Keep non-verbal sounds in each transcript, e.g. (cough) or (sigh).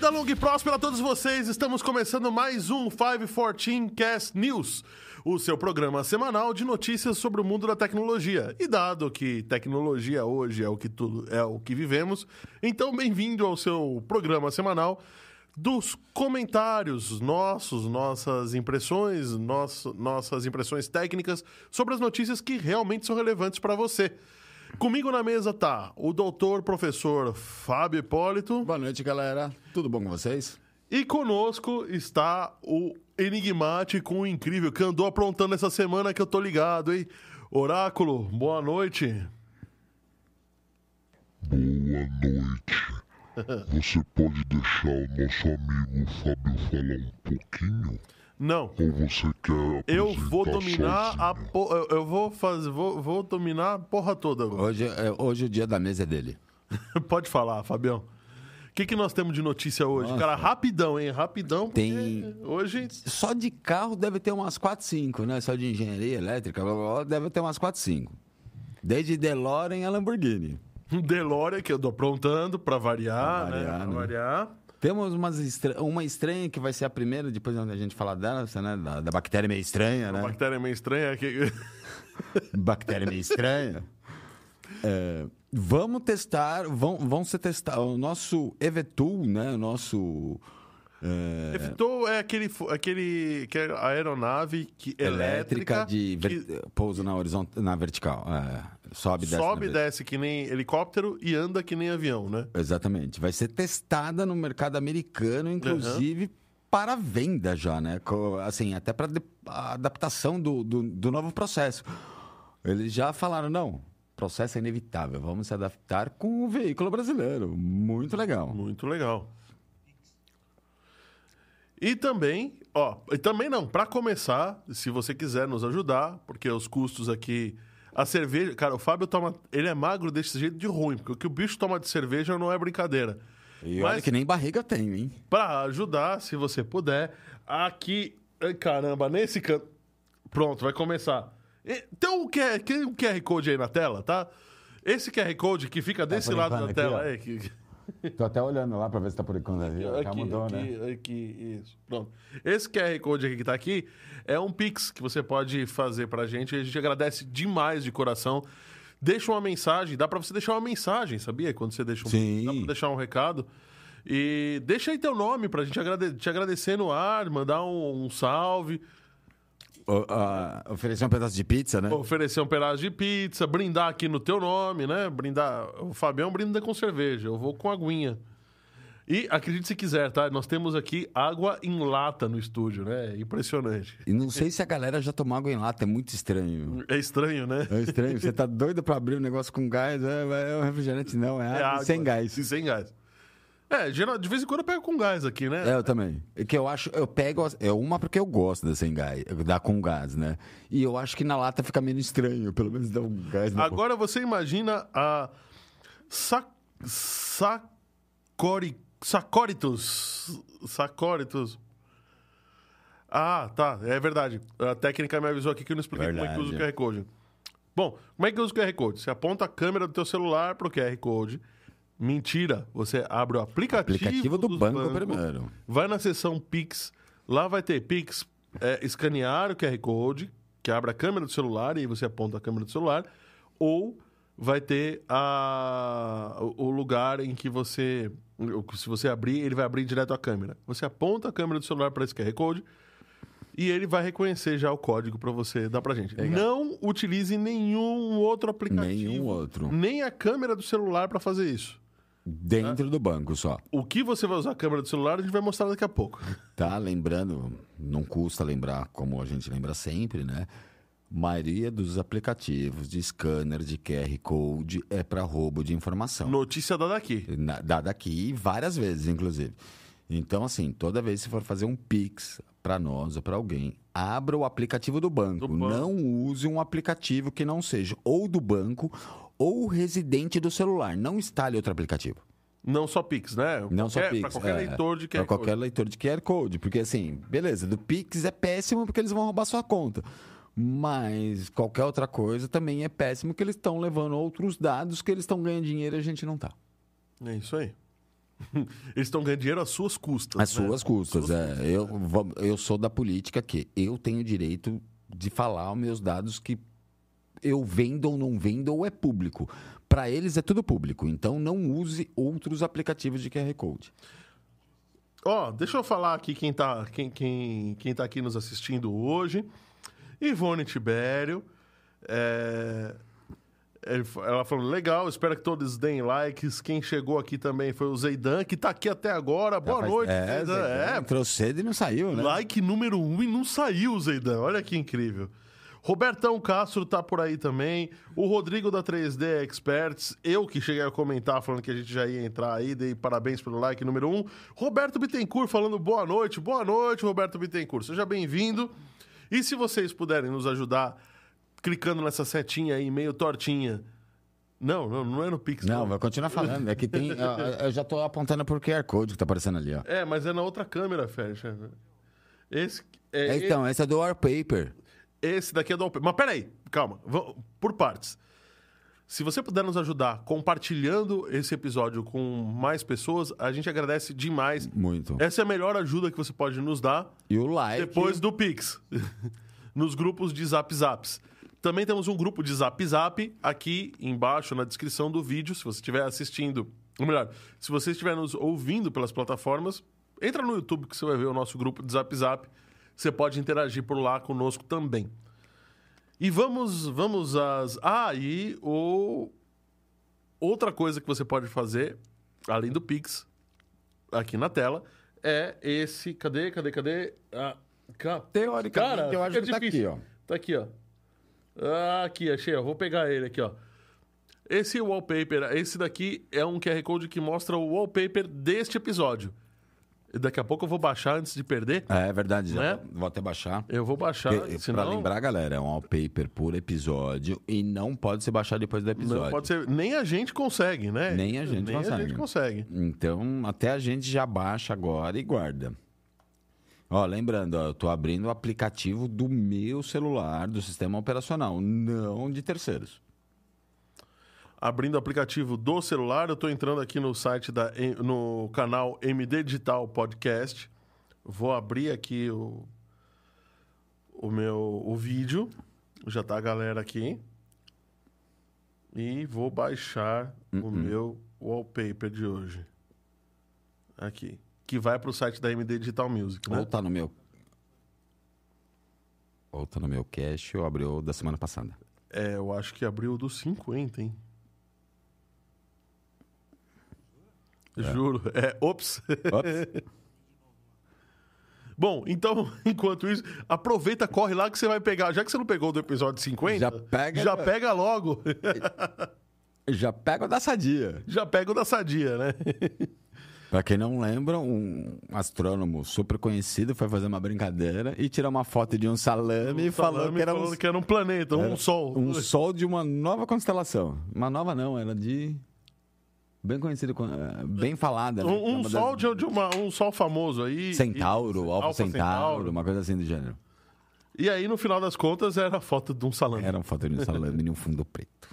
Vida longa e próspera a todos vocês. Estamos começando mais um 514 Cast News, o seu programa semanal de notícias sobre o mundo da tecnologia. E dado que tecnologia hoje é o que tudo é o que vivemos, então bem-vindo ao seu programa semanal dos comentários nossos, nossas impressões, nosso, nossas impressões técnicas sobre as notícias que realmente são relevantes para você. Comigo na mesa tá o doutor professor Fábio Hipólito. Boa noite, galera. Tudo bom com vocês? E conosco está o enigmático, o incrível, que andou aprontando essa semana que eu tô ligado, hein? Oráculo, boa noite. Boa noite. (laughs) Você pode deixar o nosso amigo Fábio falar um pouquinho? Não, Ou você quer eu vou dominar a eu- vou fazer, vou, vou dominar a porra toda agora. Hoje, é, hoje o dia da mesa é dele. (laughs) Pode falar, Fabião. O que, que nós temos de notícia hoje? Nossa. Cara, rapidão, hein? Rapidão. Tem- Hoje Só de carro deve ter umas 4, 5, né? Só de engenharia elétrica, blá, blá, blá, deve ter umas 4, 5. Desde DeLorean a Lamborghini. um (laughs) DeLorean que eu tô aprontando pra variar, Pra variar, né? Pra né? variar. Temos umas estra- uma estranha que vai ser a primeira, depois a gente falar dela, né? Da, da bactéria meio estranha, né? bactéria meio estranha que... (laughs) Bactéria meio estranha. É, vamos testar, vão, vão ser testar o nosso EVTOL, né? O nosso é, Evitou é aquele, aquele que é a aeronave que, elétrica, elétrica de ver- que pouso na horizontal, na vertical. É, sobe, desce. sobe e desce que nem helicóptero e anda que nem avião, né? Exatamente. Vai ser testada no mercado americano, inclusive para venda já, né? Assim, até para adaptação do, do, do novo processo. Eles já falaram, não, processo é inevitável, vamos se adaptar com o veículo brasileiro. Muito legal. Muito legal. E também, ó, e também não, para começar, se você quiser nos ajudar, porque os custos aqui a cerveja, cara, o Fábio toma, ele é magro desse jeito de ruim, porque o que o bicho toma de cerveja não é brincadeira. E Mas- olha que nem barriga tem, hein? Para ajudar, se você puder, aqui, ai, caramba, nesse canto. Pronto, vai começar. E- Tem um QR, tem um QR Code aí na tela, tá? Esse QR Code que fica desse por lado da tela, é, que, Tô até olhando lá para ver se tá por enquanto ali. Já aqui, mudou, aqui, né? aqui, isso. Pronto. Esse QR Code aqui que tá aqui é um Pix que você pode fazer pra gente. A gente agradece demais de coração. Deixa uma mensagem, dá pra você deixar uma mensagem, sabia? Quando você deixa um Sim. dá pra deixar um recado. E deixa aí teu nome pra gente agrade- te agradecer no ar, mandar um, um salve, Ah, oferecer um pedaço de pizza, né? oferecer um pedaço de pizza, brindar aqui no teu nome, né? Brindar. O Fabião brinda com cerveja, eu vou com aguinha. E acredite se quiser, tá? Nós temos aqui água em lata no estúdio, né? Impressionante. E não sei se a galera já tomou água em lata, é muito estranho. É estranho, né? É estranho. Você tá doido pra abrir um negócio com gás? É, é um refrigerante, não. É, água sem gás. E sem gás. É, geral- de vez em quando eu pego com gás aqui, né? É, eu também. É que eu acho, eu pego, é uma porque eu gosto da sem gás, da com gás, né? E eu acho que na lata fica menos estranho, (laughs) pelo menos dá um gás na Agora você imagina a sac... sacori... Sacoritus. Sacoritus. Ah, tá. É verdade. A técnica me avisou aqui que eu não expliquei como é que usa o Verdade. QR Code. Bom, como é que usa o QR Code? Você aponta a câmera do teu celular pro QR Code. Mentira. Você abre o aplicativo, aplicativo do banco bancos, primeiro. Vai na seção Pix. Lá vai ter Pix, é, escanear o QR Code, que abre a câmera do celular e aí você aponta a câmera do celular. Ou vai ter a, o lugar em que você. Se você abrir, ele vai abrir direto a câmera. Você aponta a câmera do celular para esse QR Code e ele vai reconhecer já o código para você dar pra gente. Legal. Não utilize nenhum outro aplicativo. Nenhum outro. Nem a câmera do celular para fazer isso. Dentro do banco só. O que você vai usar a câmera do celular, a gente vai mostrar daqui a pouco. (laughs) Tá? Lembrando, não custa lembrar, como a gente lembra sempre, né? maioria dos aplicativos de scanner de QR Code é para roubo de informação. Notícia dada aqui. Na- Dada aqui várias vezes, inclusive. Então, assim, toda vez que for fazer um Pix para nós ou para alguém, abra o aplicativo do banco. Do banco. Não use um aplicativo que não seja ou do banco ou residente do celular. Não instale outro aplicativo. Não só Pix, né? Não qualquer, só Pix. Pra qualquer é, leitor de QR Pra qualquer Code. leitor de QR Code. Porque, assim, beleza, do Pix é péssimo porque eles vão roubar sua conta. Mas qualquer outra coisa também é péssimo que eles estão levando outros dados que eles estão ganhando dinheiro e a gente não tá. É isso aí. (laughs) Eles estão ganhando dinheiro às suas custas. Às né? suas custas, Suas é. Eu, vou- eu sou da política que eu tenho direito de falar os meus dados que eu vendo ou não vendo ou é público. Para eles é tudo público, então não use outros aplicativos de QR Code. Ó, deixa eu falar aqui quem tá, quem, quem, quem tá aqui nos assistindo hoje. Ivone Tibério. é, Ela falou, legal, espero que todos deem likes. Quem chegou aqui também foi o Zeidan, que tá aqui até agora. Boa Faz- noite, é, Zeidan. É, Entrou cedo e não saiu, né? like número um e não saiu, Zeidan. Olha que incrível. Robertão Castro tá por aí também. O Rodrigo da 3D Experts. Eu que cheguei a comentar falando que a gente já ia entrar aí. Dei parabéns pelo like número um. Roberto Bittencourt falando boa noite. Boa noite, Roberto Bittencourt. Seja bem-vindo. E se vocês puderem nos ajudar clicando nessa setinha aí, meio tortinha. Não, não, não é no Pix. Não, vai continuar falando. É que tem. (laughs) eu, eu já tô apontando pro QR Code que tá aparecendo ali, ó. É, mas é na outra câmera, Férez. Esse, é, É, então, esse é do Wallpaper. Esse daqui é do Alpe. Mas peraí, calma. Por partes. Se você puder nos ajudar compartilhando esse episódio com mais pessoas, a gente agradece demais. Muito. Essa é a melhor ajuda que você pode nos dar E o like. depois do Pix. (laughs) nos grupos de Zap Zaps. Também temos um grupo de Zap Zap aqui embaixo na descrição do vídeo. Se você estiver assistindo, ou melhor, se você estiver nos ouvindo pelas plataformas, entra no YouTube que você vai ver o nosso grupo de Zap Zap. Você pode interagir por lá conosco também. E vamos, vamos às. Ah, e o... outra coisa que você pode fazer, além do Pix, aqui na tela, é esse. Cadê, cadê, cadê? Ah, ca- Teoricamente, Cara, eu acho fica que tá aqui, ó. Tá aqui, ó. Ah, aqui, achei. ó. Vou pegar ele aqui, ó. Esse wallpaper, esse daqui é um QR Code que mostra o wallpaper deste episódio. Daqui a pouco eu vou baixar antes de perder. É, é verdade, Né? vou até baixar. Eu vou baixar, Porque, senão... Pra lembrar, galera, é um wallpaper por episódio e não pode ser baixado depois do episódio. Não pode ser. Nem a gente consegue, né? Nem a gente Nem a consegue. gente consegue. Então, até a gente já baixa agora e guarda. Ó, lembrando, ó, eu tô abrindo o aplicativo do meu celular, do sistema operacional, não de terceiros. Abrindo o aplicativo do celular, eu estou entrando aqui no site da no canal MD Digital Podcast. Vou abrir aqui o, o meu o vídeo. Já tá a galera aqui. E vou baixar o meu wallpaper de hoje. Aqui. Que vai para o site da MD Digital Music, né? Ou tá no meu. Ou tá no meu cache ou abriu da semana passada. É, eu acho que abriu do 50, hein? Juro. É, ops. Ops. (laughs) Bom, então, (laughs) enquanto isso, aproveita, corre lá que você vai pegar. Já que você não pegou do episódio 50, Já pega- já pega logo. (laughs) Já pega o da sadia. já pega o da sadia, né? Pra quem não lembra, um astrônomo super conhecido foi fazer uma brincadeira e tirar uma foto de um salame e falou Falando- que era um, falando que era um planeta, um era sol. um sol de uma nova constelação. Uma nova não, era de bem conhecido, eh, bem falada. né? Um, um das- sol de, de uma, um sol famoso aí. Centauro, E- Alfa Centauro, uma coisa assim do gênero. E aí, no final das contas, era a foto de um salame. Era uma foto de um salame em um fundo preto.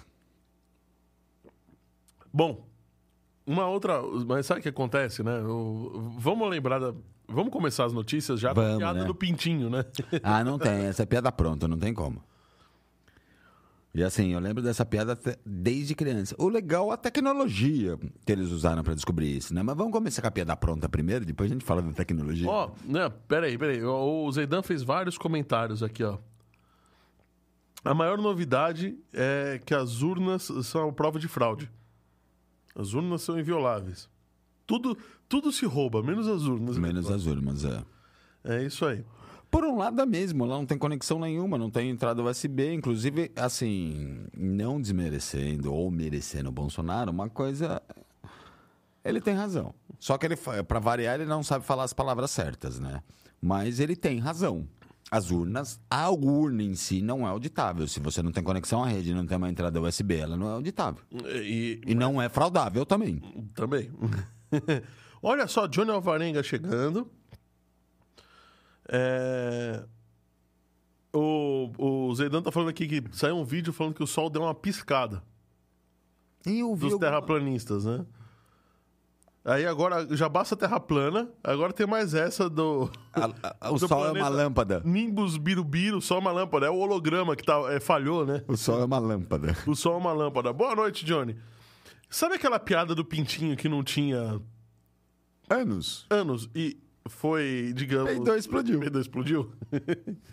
Bom, uma outra. Mas sabe o que acontece, né? O- vamos lembrar da. Vamos começar as notícias já Vamos, piada né? do pintinho, né? Ah, não tem. Essa é piada pronta, não tem como. E assim, eu lembro dessa piada desde criança. O legal é a tecnologia que eles usaram pra descobrir isso, né? Mas vamos começar com a piada pronta primeiro, depois a gente fala da tecnologia. Ó, né, peraí, peraí. O o Zeidan fez vários comentários aqui, ó. A maior novidade é que as urnas são prova de fraude. As urnas são invioláveis. Tudo, tudo se rouba, menos as urnas. Menos as urnas, é. É isso aí. Por um lado é mesmo, lá não tem conexão nenhuma, não tem entrada USB. Inclusive, assim, não desmerecendo ou merecendo o Bolsonaro, uma coisa. Ele tem razão. Só que ele, para variar, ele não sabe falar as palavras certas, né? Mas ele tem razão. As urnas, a urna em si não é auditável. Se você não tem conexão à rede, não tem uma entrada USB, ela não é auditável. E, E não é fraudável também. Também. (laughs) Olha só, Johnny Alvarenga chegando. É... O, o Zeidan tá falando aqui que saiu um vídeo falando que o sol deu uma piscada E eu vi dos alguma- terraplanistas, né? Aí agora já basta a terra plana, agora tem mais essa do a- a- o (laughs) do sol é uma lâmpada. Nimbus Birubiru, só uma lâmpada. É o holograma que tá, é, falhou, né? O sol é uma lâmpada. O sol é uma lâmpada. Boa noite, Johnny. Sabe aquela piada do pintinho que não tinha Anos. anos e foi, digamos. Peidou explodiu. Peidou explodiu? (laughs)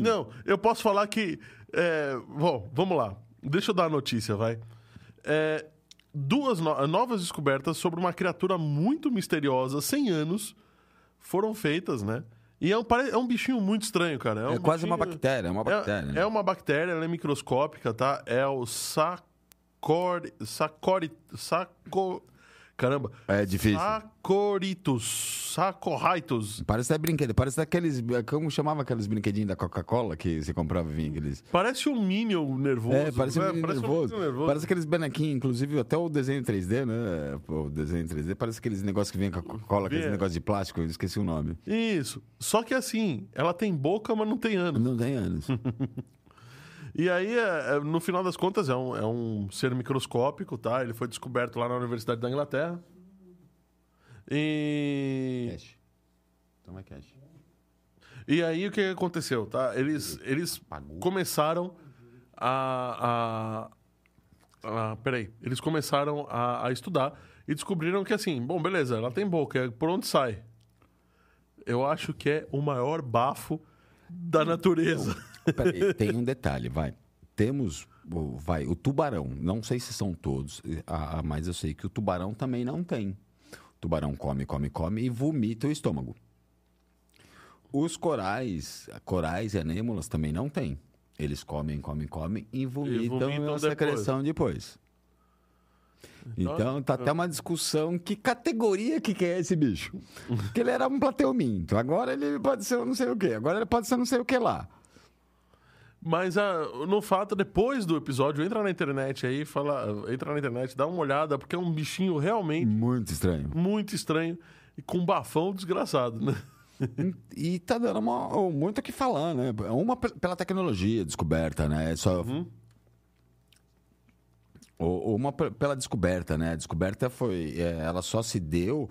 Não, eu posso falar que. é, bom, vamos lá. Deixa eu dar a notícia, vai. É, duas no- novas descobertas sobre uma criatura muito misteriosa, 100 anos, foram feitas, né? E é um, é um bichinho muito estranho, cara. É um quase uma bichinho- bactéria, é uma bactéria. é, né? é uma bactéria, ela é microscópica, tá? É o sacor... Sacori... Saco... Caramba. É difícil. Sacoritus. Sacorraitus. Parece até brinquedo, parece aqueles. Como chamava aqueles brinquedinhos da Coca-Cola que você comprava vinha aqueles. Parece um Minion nervoso. É, parece um menino Parece nervoso. um nervoso. Parece aqueles bonequinhos, inclusive até o desenho 3D, né? O desenho 3D, parece aqueles negócios que vem com a Coca-Cola, aqueles Vem. negócios de plástico, eu esqueci o nome. Isso. Só que assim, ela tem boca, mas não tem ano. Não tem anos. (laughs) E aí, é- é, no final das contas, é um, é um ser microscópico, tá? Ele foi descoberto lá na Universidade da Inglaterra. E... cash. Toma cash. E aí o que aconteceu, tá? Eles, eles Pagou. começaram a, a, a- Peraí. Eles começaram a, a estudar e descobriram que assim, bom, beleza, ela tem boca, é por onde sai? Eu acho que é o maior bafo da natureza. Peraí, tem um detalhe, vai. Temos, o- vai, o tubarão. Não sei se são todos, ah, mas eu sei que o tubarão também não tem. O tubarão come, come, come e vomita o estômago. Os corais, corais e anêmolas também não têm. Eles comem, comem, comem e vomitam, vomitam a secreção depois. Então tá até uma discussão que categoria que, que é esse bicho. (laughs) Porque ele era um plateuminto, agora ele pode ser um não sei o quê, agora ele pode ser não sei o que lá. Mas ah, no fato, depois do episódio, entra na internet aí, fala, entra na internet, dá uma olhada, porque é um bichinho realmente Muito estranho. muito estranho e com um bafão desgraçado, né? E tá dando uma- muito o que falar, né? Uma pe- pela tecnologia descoberta, né? Só... Ou- Uma pe- pela descoberta, né? A descoberta foi. é, ela só se deu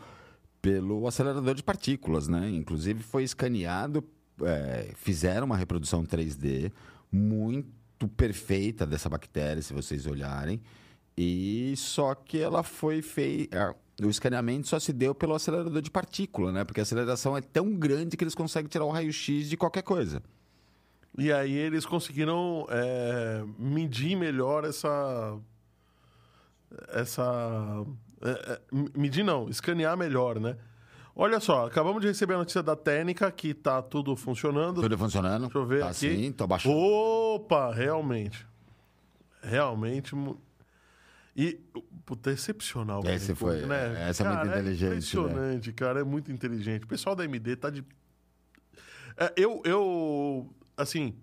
pelo acelerador de partículas, né? Inclusive foi escaneado, é, fizeram uma reprodução 3D muito perfeita dessa bactéria, se vocês olharem. E só que ela foi feita. O escaneamento só se deu pelo acelerador de partícula, né? Porque a aceleração é tão grande que eles conseguem tirar o raio-x de qualquer coisa. E aí eles conseguiram é, medir melhor essa. Essa. é, é, medir não, escanear melhor, né? Olha só, acabamos de receber a notícia da técnica que tá tudo funcionando. Tudo funcionando? Deixa eu ver tá aqui. sim, tô baixando. Opa, realmente. Realmente. E, puta, é excepcional. Esse foi- né? essa é muito Cara, inteligente, né? impressionante, cara. É muito inteligente. O pessoal da MD tá de. É, eu, eu. Assim.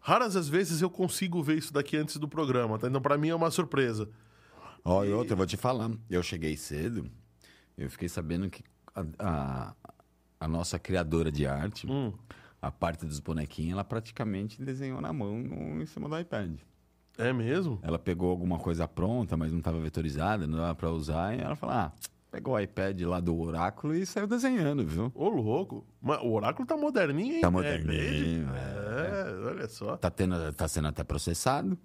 Raras as vezes eu consigo ver isso daqui antes do programa, tá? Então, pra mim é uma surpresa. Ó, e outra, eu vou te falar. Eu cheguei cedo, eu fiquei sabendo que a, a, a nossa criadora de arte, Hum. a parte dos bonequinhos, ela praticamente desenhou na mão no- em cima do iPad. É mesmo? Ela pegou alguma coisa pronta, mas não estava vetorizada, não dava para usar, e ela falou: ah, pegou o iPad lá do oráculo e saiu desenhando, viu? Ô, louco. Mas o oráculo tá moderninho, hein? Tá É moderninho, grande. é. É, olha só. Tá, tendo, tá sendo até processado.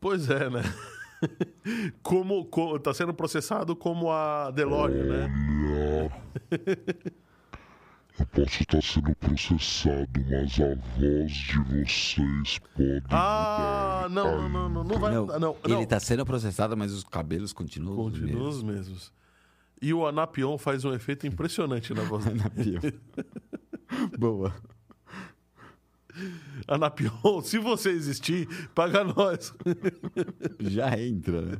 Pois é, né? (laughs) (laughs) Como, co- tá sendo processado como a DeLorean, né? Eu posso estar sendo processado, mas a voz de vocês pode Ah, mudar não, não, não, não, não vai Não. Não, ele está sendo processado, mas os cabelos continuam. os Continua mesmos. os mesmos. E o Anapion faz um efeito impressionante na voz (laughs) dele. Boa. (laughs) Anapion, se você existir, paga nós. (laughs) Já entra, né?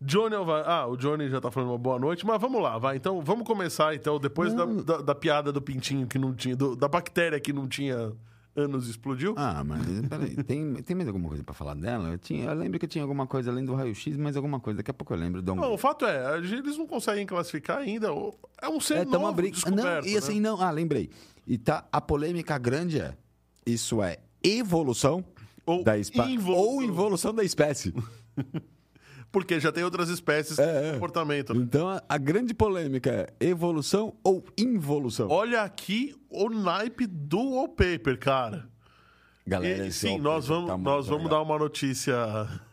Johnny Alva... Ah, o Johnny já tá falando uma boa noite, mas vamos lá, vai. Então, vamos começar, então, depois da, da, da piada do pintinho que não tinha... do- da bactéria que não tinha anos explodiu. Ah, mas peraí, tem, tem mais alguma coisa pra falar dela? Eu, tinha, eu lembro que tinha alguma coisa além do raio-x, mas alguma coisa. Daqui a pouco eu lembro. Não, o fato é, eles não conseguem classificar ainda. É um ser É, novo briga. Não, descoberto, e assim, né? não. Ah, lembrei. E tá, a polêmica grande é: isso é evolução Ou da espécie involução. ou involução da espécie. (laughs) Porque já tem outras espécies É, com é. comportamento. né? Então a, a grande polêmica é evolução ou involução. Olha aqui o naipe do wallpaper, cara. Galera, E, sim, nós vamos, tá nós vamos dar uma notícia.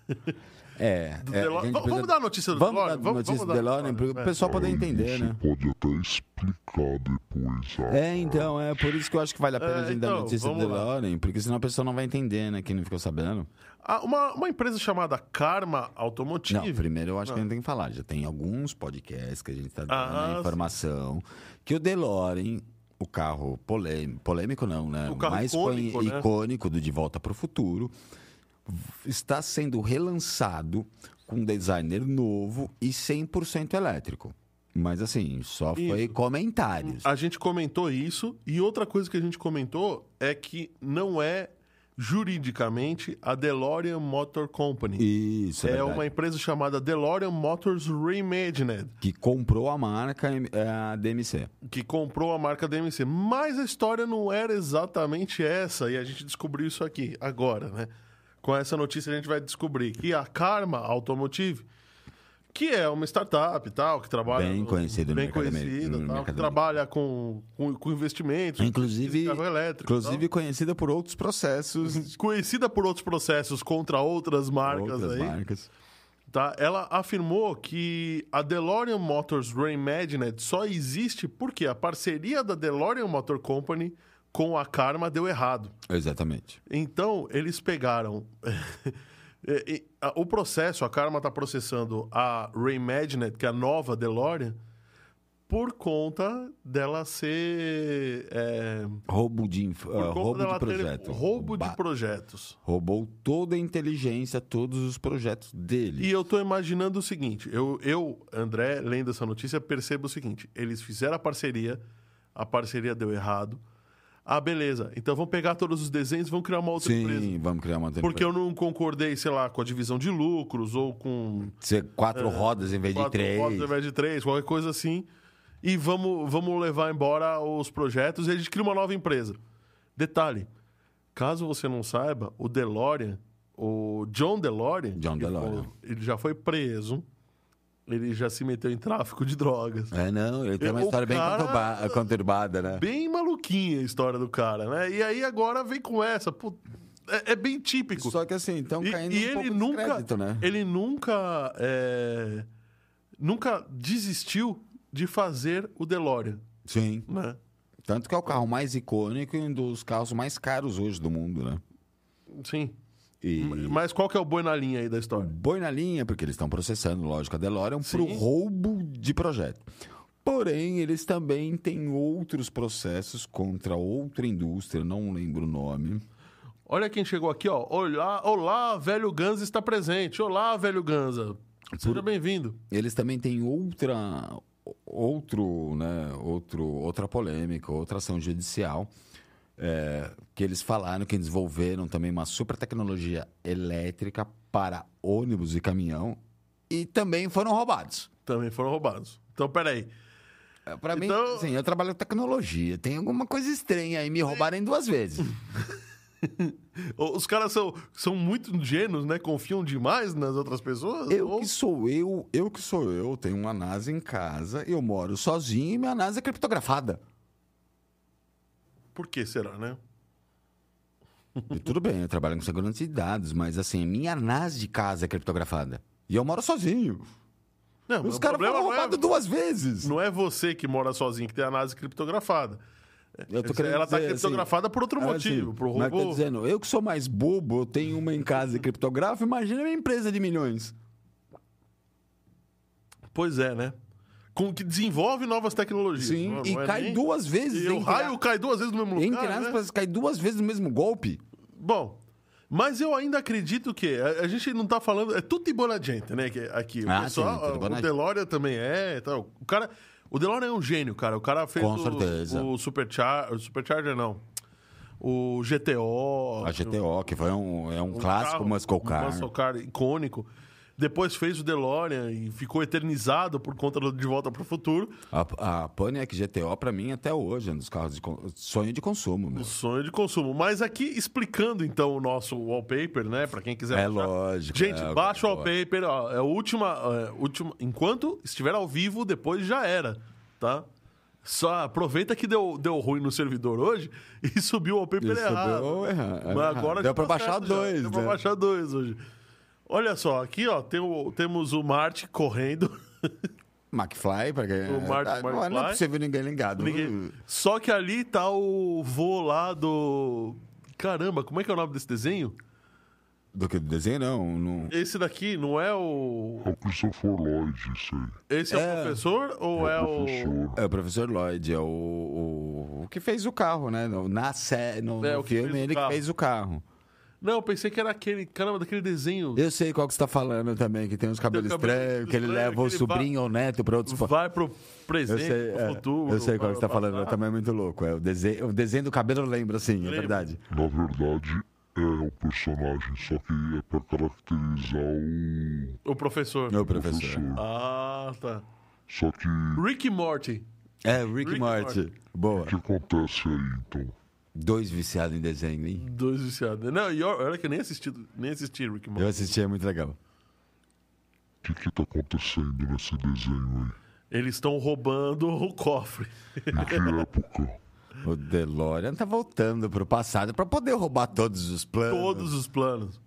(laughs) É, do é, a gente Vamos precisa- dar a notícia do Vamos DeLorean? dar Vamos- notícia vamos do DeLorean para o é. pessoal poder entender, Você né? pode até explicar depois. ah, É, então, é por isso que eu acho que vale a pena É, a gente dar então, notícia do vamos lá. DeLorean, porque senão a pessoa não vai entender, né? Quem não ficou sabendo. Ah, uma, uma empresa chamada Karma Automotive. Não, primeiro eu acho que a gente tem que falar. Já tem alguns podcasts que a gente tá dando Ah, a informação que o DeLorean, o carro polêmico, polêmico não, né? O carro mais icônico, né? icônico do De Volta para o Futuro, está sendo relançado com um designer novo e 100% elétrico. Mas assim, só foi Isso. comentários. A gente comentou isso. E outra coisa que a gente comentou é que não é juridicamente a DeLorean Motor Company. Isso, é é, uma empresa chamada DeLorean Motors Reimagined, que comprou a marca é, a DMC. que comprou a marca DMC. Mas a história não era exatamente essa, e a gente descobriu isso aqui agora, né? Com essa notícia a gente vai descobrir que a Karma Automotive, que é uma startup tal, que trabalha... Bem conhecida bem conhecida, tal, que trabalha com, com, com investimentos, Inclusive, carro elétrico, inclusive conhecida por outros processos, (laughs) conhecida por outros processos contra outras marcas outras aí, marcas. tá? Ela afirmou que a DeLorean Motors Reimagined só existe porque a parceria da DeLorean Motor Company com a Karma deu errado. Exatamente. Então, eles pegaram (laughs) é, é, o processo, a Karma está processando a Reimagined, que é a nova DeLorean, por conta dela ser é, Roubo de, inf- conta roubo de projeto. roubo de projetos. Roubou toda a inteligência, todos os projetos dele. E eu tô imaginando o seguinte: eu, eu, André, lendo essa notícia, percebo o seguinte: eles fizeram a parceria, a parceria deu errado. Ah, beleza. Então vamos pegar todos os desenhos e vamos criar uma outra Sim, empresa. vamos criar uma outra Porque eu empresa. não concordei, sei lá, com a divisão de lucros ou com Ser quatro rodas em vez de quatro três. fotos ao invés de três, qualquer coisa assim. E vamos, vamos levar embora os projetos e a gente cria uma nova empresa. Detalhe: caso você não saiba, o DeLorean, o John DeLorean, John DeLorean. foi- ele já foi preso. Ele já se meteu em tráfico de drogas. É, não, ele tem uma O história bem conturbada, né? Bem maluquinha a história do cara, né? E aí agora vem com essa. pô, é, é bem típico. Só que assim, estão E, caindo e um ele nunca, crédito, né? ele nunca, é, nunca desistiu de fazer o DeLorean, Sim. né? Tanto que é o carro mais icônico e um dos carros mais caros hoje do mundo, né? Sim. E Mas qual que é o boi na linha aí da história? boi na linha, porque eles estão processando, lógico, a DeLorean por Sim. roubo de projeto. Porém, eles também têm outros processos contra outra indústria, não lembro o nome. Olha quem chegou aqui, ó. Olá, olá, velho Ganza está presente. Olá, velho Ganza. Seja bem-vindo. Eles também têm outra outro, né, outro, outra polêmica, outra ação judicial, é, que eles falaram que desenvolveram também uma super tecnologia elétrica para ônibus e caminhão e também foram roubados. Também foram roubados. Então, peraí. Para mim, Então- assim, eu trabalho com tecnologia, tem alguma coisa estranha aí, me roubarem duas vezes. (laughs) Os caras são, são muito ingênuos, né? Confiam demais nas outras pessoas? Eu Ou- que sou eu, eu que sou eu, tenho uma NASA em casa, eu moro sozinho e minha NASA é criptografada. Por que será, né? E tudo bem, eu trabalho com segurança de dados, mas assim, minha NAS de casa é criptografada. E eu moro sozinho. Não, mas Os o caras foram não é- roubados duas vezes. Não é você que mora sozinho que tem a NASA criptografada. Eu tô Ela tá dizer, criptografada por outro assim, motivo, assim, mas robô. tô dizendo, eu que sou mais bobo, eu tenho uma em casa e criptografa, imagina minha empresa de milhões. Pois é, né? Com que desenvolve novas tecnologias. Sim, não- e não é cai nem- duas vezes. E o entre raio a- cai duas vezes no mesmo Entre lugar, né? aspas, cai duas vezes no mesmo golpe. Bom, mas eu ainda acredito que a, a gente não tá falando. É tudo buona gente, né? Que, aqui. O Ah, pessoal, sim, o. DeLorean também é. tal. O cara. O DeLorean é um gênio, cara. O cara fez Com o, certeza. o o Supercharger, não. O GTO. A GTO, que foi um, é um, um clássico carro, muscle car. muscle car icônico. Depois fez o DeLorean e ficou eternizado por conta do De Volta para o Futuro. A, a Pontiac GTO, pra mim, até hoje, é um dos carros de sonho de consumo. Meu. Sonho de consumo. Mas aqui, explicando então o nosso wallpaper, né? Pra quem quiser. É baixar. lógico, Gente, é, baixa o wallpaper. Ó, é a última, é, última. Enquanto estiver ao vivo, depois já era, tá? Só aproveita que deu, deu ruim no servidor hoje (laughs) e subiu o wallpaper errado. deu erra- Mas errado. agora Deu pra tá baixar certo já. dois, Deu né? baixar dois hoje. Olha só, aqui ó, tem o- temos o Marte correndo. (laughs) McFly, pra quem... O Martin Ah, não, não McFly. é possível ninguém ligado. Ninguém- Só que ali tá o voo lá do. Caramba, como é que é o nome desse desenho? Do que do desenho, não. não... Esse daqui não é o. É o Christopher Lloyd, isso aí. Esse é, o É. professor ou é, o. Professor. É o professor Lloyd, é o, o, o que fez o carro, né? No, na sé, no, É, no o que filme, fez o ele carro. que fez o carro. Não, eu pensei que era aquele. Caramba, daquele desenho. Eu sei qual que você tá falando também, que tem uns cabelos cabelo estranhos, que ele estranho, leva o que ele sobrinho ou neto pra outros... Vai pro Eu presente, sei, pro é, futuro. eu sei qual que você tá falando, também é muito louco. É, o, desenho, o desenho do cabelo lembra, sim, é Lembra. verdade. Na verdade, é o personagem, só que é pra caracterizar o O professor. É o professor. professor. Ah, tá. Só que Rick Morty. É, Rick, Rick Morty. Morty. Boa. o que acontece aí, então? Dois viciados em desenho, hein? Dois viciados. Não, e olha que eu nem assisti, nem assisti Rick Morty. Eu assisti, é muito legal. O que que tá acontecendo nesse desenho aí? Eles estão roubando o cofre. Em que (laughs) época? O DeLorean tá voltando pro passado pra poder roubar todos os planos. Todos os planos.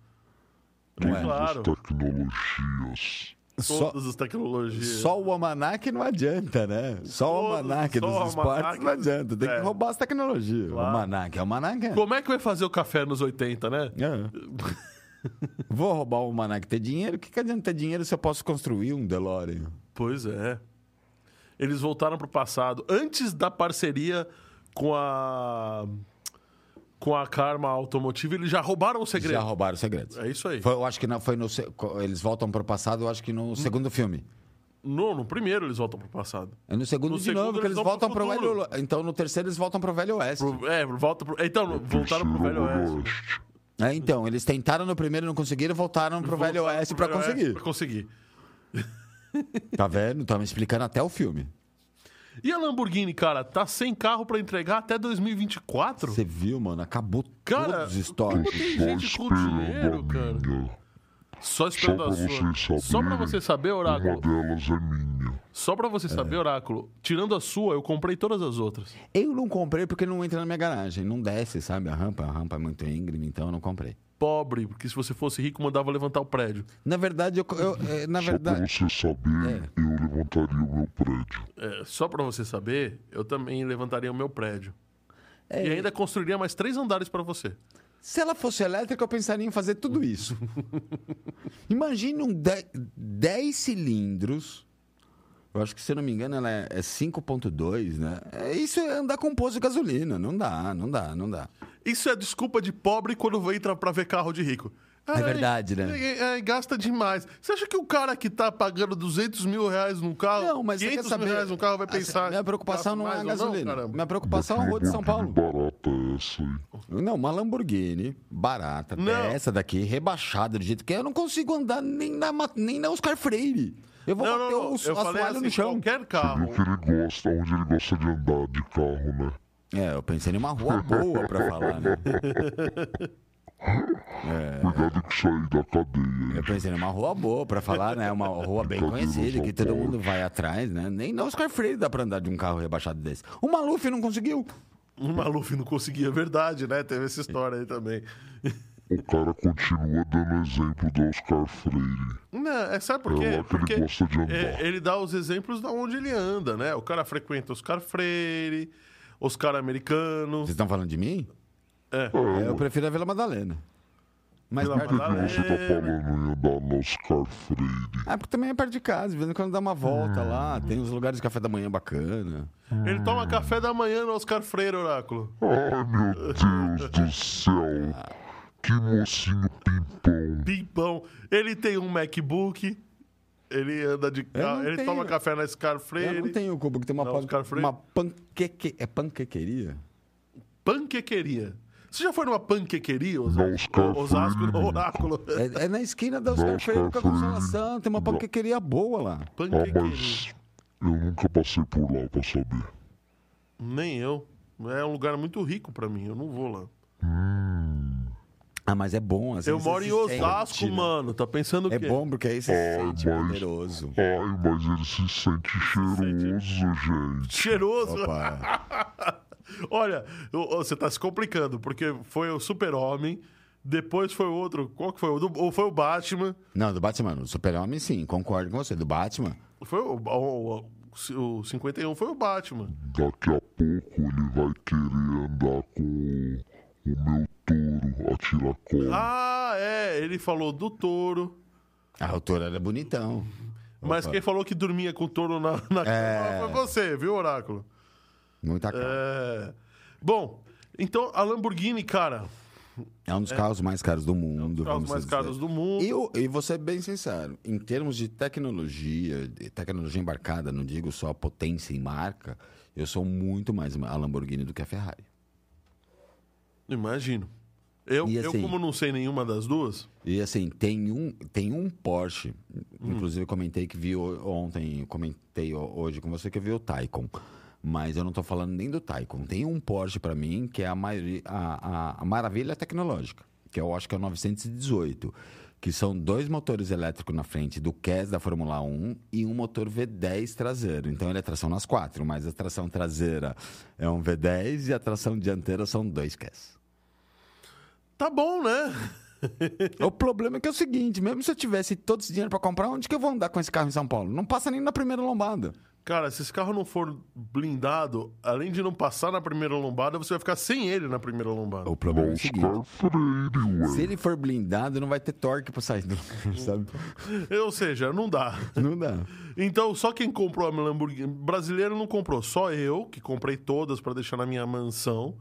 É? Claro. As tecnologias. Só, Todas as tecnologias. só o almanac não adianta, né? Só o almanac só o dos esportes almanac- não adianta. Tem é. que roubar as tecnologias. O Claro. almanac, é o almanac. é. Como é que vai fazer o café nos 80, né? É. (laughs) Vou roubar o almanac ter dinheiro? O que, que adianta ter dinheiro se eu posso construir um DeLorean? Pois é. Eles voltaram pro passado. Antes da parceria com a. Com a Karma Automotive, eles já roubaram o segredo. Já roubaram os segredos. É isso aí. Foi- eu acho que não foi no. Eles voltam pro passado, eu acho que no segundo filme. No, no primeiro eles voltam pro passado. É no segundo No de segundo novo que eles eles voltam pro velho. Então no terceiro eles voltam pro velho oeste. Pro- é, volta pro. Então, voltaram pro Velho Oeste. É, então, eles tentaram no primeiro, não conseguiram, voltaram pro velho Voltaram oeste Velho Oeste conseguir. Pra conseguir. Tá vendo? Estamos explicando até o filme. E a Lamborghini, cara, tá sem carro pra entregar até 2024? Você viu, mano? Acabou Cara, todos os estoques. Tem Só gente com dinheiro, cara. Só esperando Só a pra sua. vocês Só pra saberem, você saber, Uma Oráculo. delas é minha. Só pra você É. saber, Oráculo. Tirando a sua, eu comprei todas as outras. Eu não comprei porque não entra na minha garagem. Não desce, sabe? A rampa, a rampa é muito íngreme, então eu não comprei. Pobre, porque se você fosse rico, mandava levantar o prédio. Na verdade, eu, eu- é, na Só pra verdade, você saber, É. eu levantaria o meu prédio. É, só pra você saber, eu também levantaria o meu prédio. É. E ainda construiria mais três andares pra você. Se ela fosse elétrica, eu pensaria em fazer tudo isso. (laughs) Imagine um 10 cilindros. Eu acho que, se eu não me engano, ela é, é 5.2, né? É, isso é andar com poço de gasolina. Não dá, não dá, não dá. Isso é desculpa de pobre quando entra pra ver carro de rico. É verdade, né? É, é, gasta demais. Você acha que o cara que tá pagando 200 mil reais num carro, Não, mas você 500 quer saber... mil reais num carro, vai Assim, pensar... Minha preocupação não é a gasolina. caramba? minha preocupação é a rua de São Paulo. barata é essa aí. Não, uma Lamborghini barata, Não. dessa daqui, rebaixada do jeito que é. Eu não consigo andar nem na, nem na Oscar Freire. Eu vou Não, bater não, não. os Eu falei assim, no chão. qualquer Viu carro. que ele gosta, onde ele gosta de andar de carro, né? É, eu pensei numa rua boa pra falar, né? (laughs) Cuidado que sair da cadeia. Eu pensei numa rua boa pra falar, né? Uma rua bem conhecida, que todo mundo vai atrás, né? Nem na Oscar Freire dá pra andar de um carro rebaixado desse. O Maluf não conseguiu. O Maluf não conseguia, é verdade, né? Teve essa história aí também. o cara continua dando exemplo do Oscar Freire. Não, é, sabe por quê? É lá que ele Porque gosta de andar. é, ele dá os exemplos da onde ele anda, né? O cara frequenta Oscar Freire, Oscar americano. Vocês estão falando de mim? É. É, eu prefiro a Vila Madalena. Mas Vila que Madalena. você tá falando em andar no Oscar Freire? É, porque também é perto de casa, de vez em quando dá uma volta lá, tem uns lugares de café da manhã bacana. Ele toma café da manhã no Oscar Freire, Oráculo. Ai, meu Deus do céu. Que mocinho pimpão. Pimpão. Ele tem um MacBook. Ele anda de carro. Ele tenho. toma café na Oscar Eu Freire. não tenho cubo, que tem uma, Não, pan- uma panqueque... É panquequeria? Panquequeria. Você já foi numa panquequeria, Osasco? Osasco no. Oráculo. É, é na esquina da Oscar Freire com a. Consolação, tem uma Não. panquequeria boa lá. Ah, Panquequeria. mas eu nunca passei por lá pra saber. Nem eu. É um lugar muito rico pra mim. Eu não vou lá. Ah, mas é bom. Assim, eu moro em se sente, Osasco, né? mano. Tá pensando o É quê? bom porque aí você se Ah, sente mas- poderoso. Ai, mas ele se sente cheiroso, gente. Cheiroso. Opa. (laughs) Olha, o- o- você tá se complicando, porque foi o Super-Homem, depois foi o outro. Qual que foi? O do- Ou foi o Batman? Não, do Batman, o Super-Homem sim, concordo com você. Do Batman, Foi o, o, o, o 51 foi o Batman. Daqui a pouco ele vai querer andar com o, o meu touro a tiracolo. Ah, é. Ele falou do touro. a autora era bonitão. Mas quem falou que dormia com o touro na, na É. cama foi você, viu, Oráculo? Muita cara. É. Bom, então a Lamborghini, cara, É um dos carros mais caros do mundo. os carros vamos mais dizer. caros do mundo. Eu, e vou ser bem sincero, em termos de tecnologia, de tecnologia embarcada, não digo só potência e marca, eu sou muito mais a Lamborghini do que a Ferrari. Imagino. Eu, E eu, assim- como não sei nenhuma das duas, E assim, tem um, tem um Porsche, Hum. inclusive eu comentei que vi ontem, comentei ho- hoje com você que eu vi o Taycan. Mas eu não tô falando nem do Taycan. Tem um Porsche para mim que é a, a, a- a maravilha tecnológica, que eu acho que é o 918, que são dois motores elétricos na frente do CAS da Fórmula 1 e um motor V10 traseiro. Então ele é tração nas quatro, mas a tração traseira é um V10 e a tração dianteira são dois CAS. tá bom, né? (laughs) O problema é que é o seguinte, mesmo se eu tivesse todo esse dinheiro pra comprar, onde que eu vou andar com esse carro em São Paulo? Não passa nem na primeira lombada. Cara, se esse carro não for blindado, além de não passar na primeira lombada, você vai ficar sem ele na primeira lombada. O problema é o seguinte, se ele for blindado, não vai ter torque pra sair do lugar, (laughs) sabe? Ou seja, não dá. Não dá. Então, só quem comprou a Lamborghini brasileiro não comprou. Só eu, que comprei todas pra deixar na minha mansão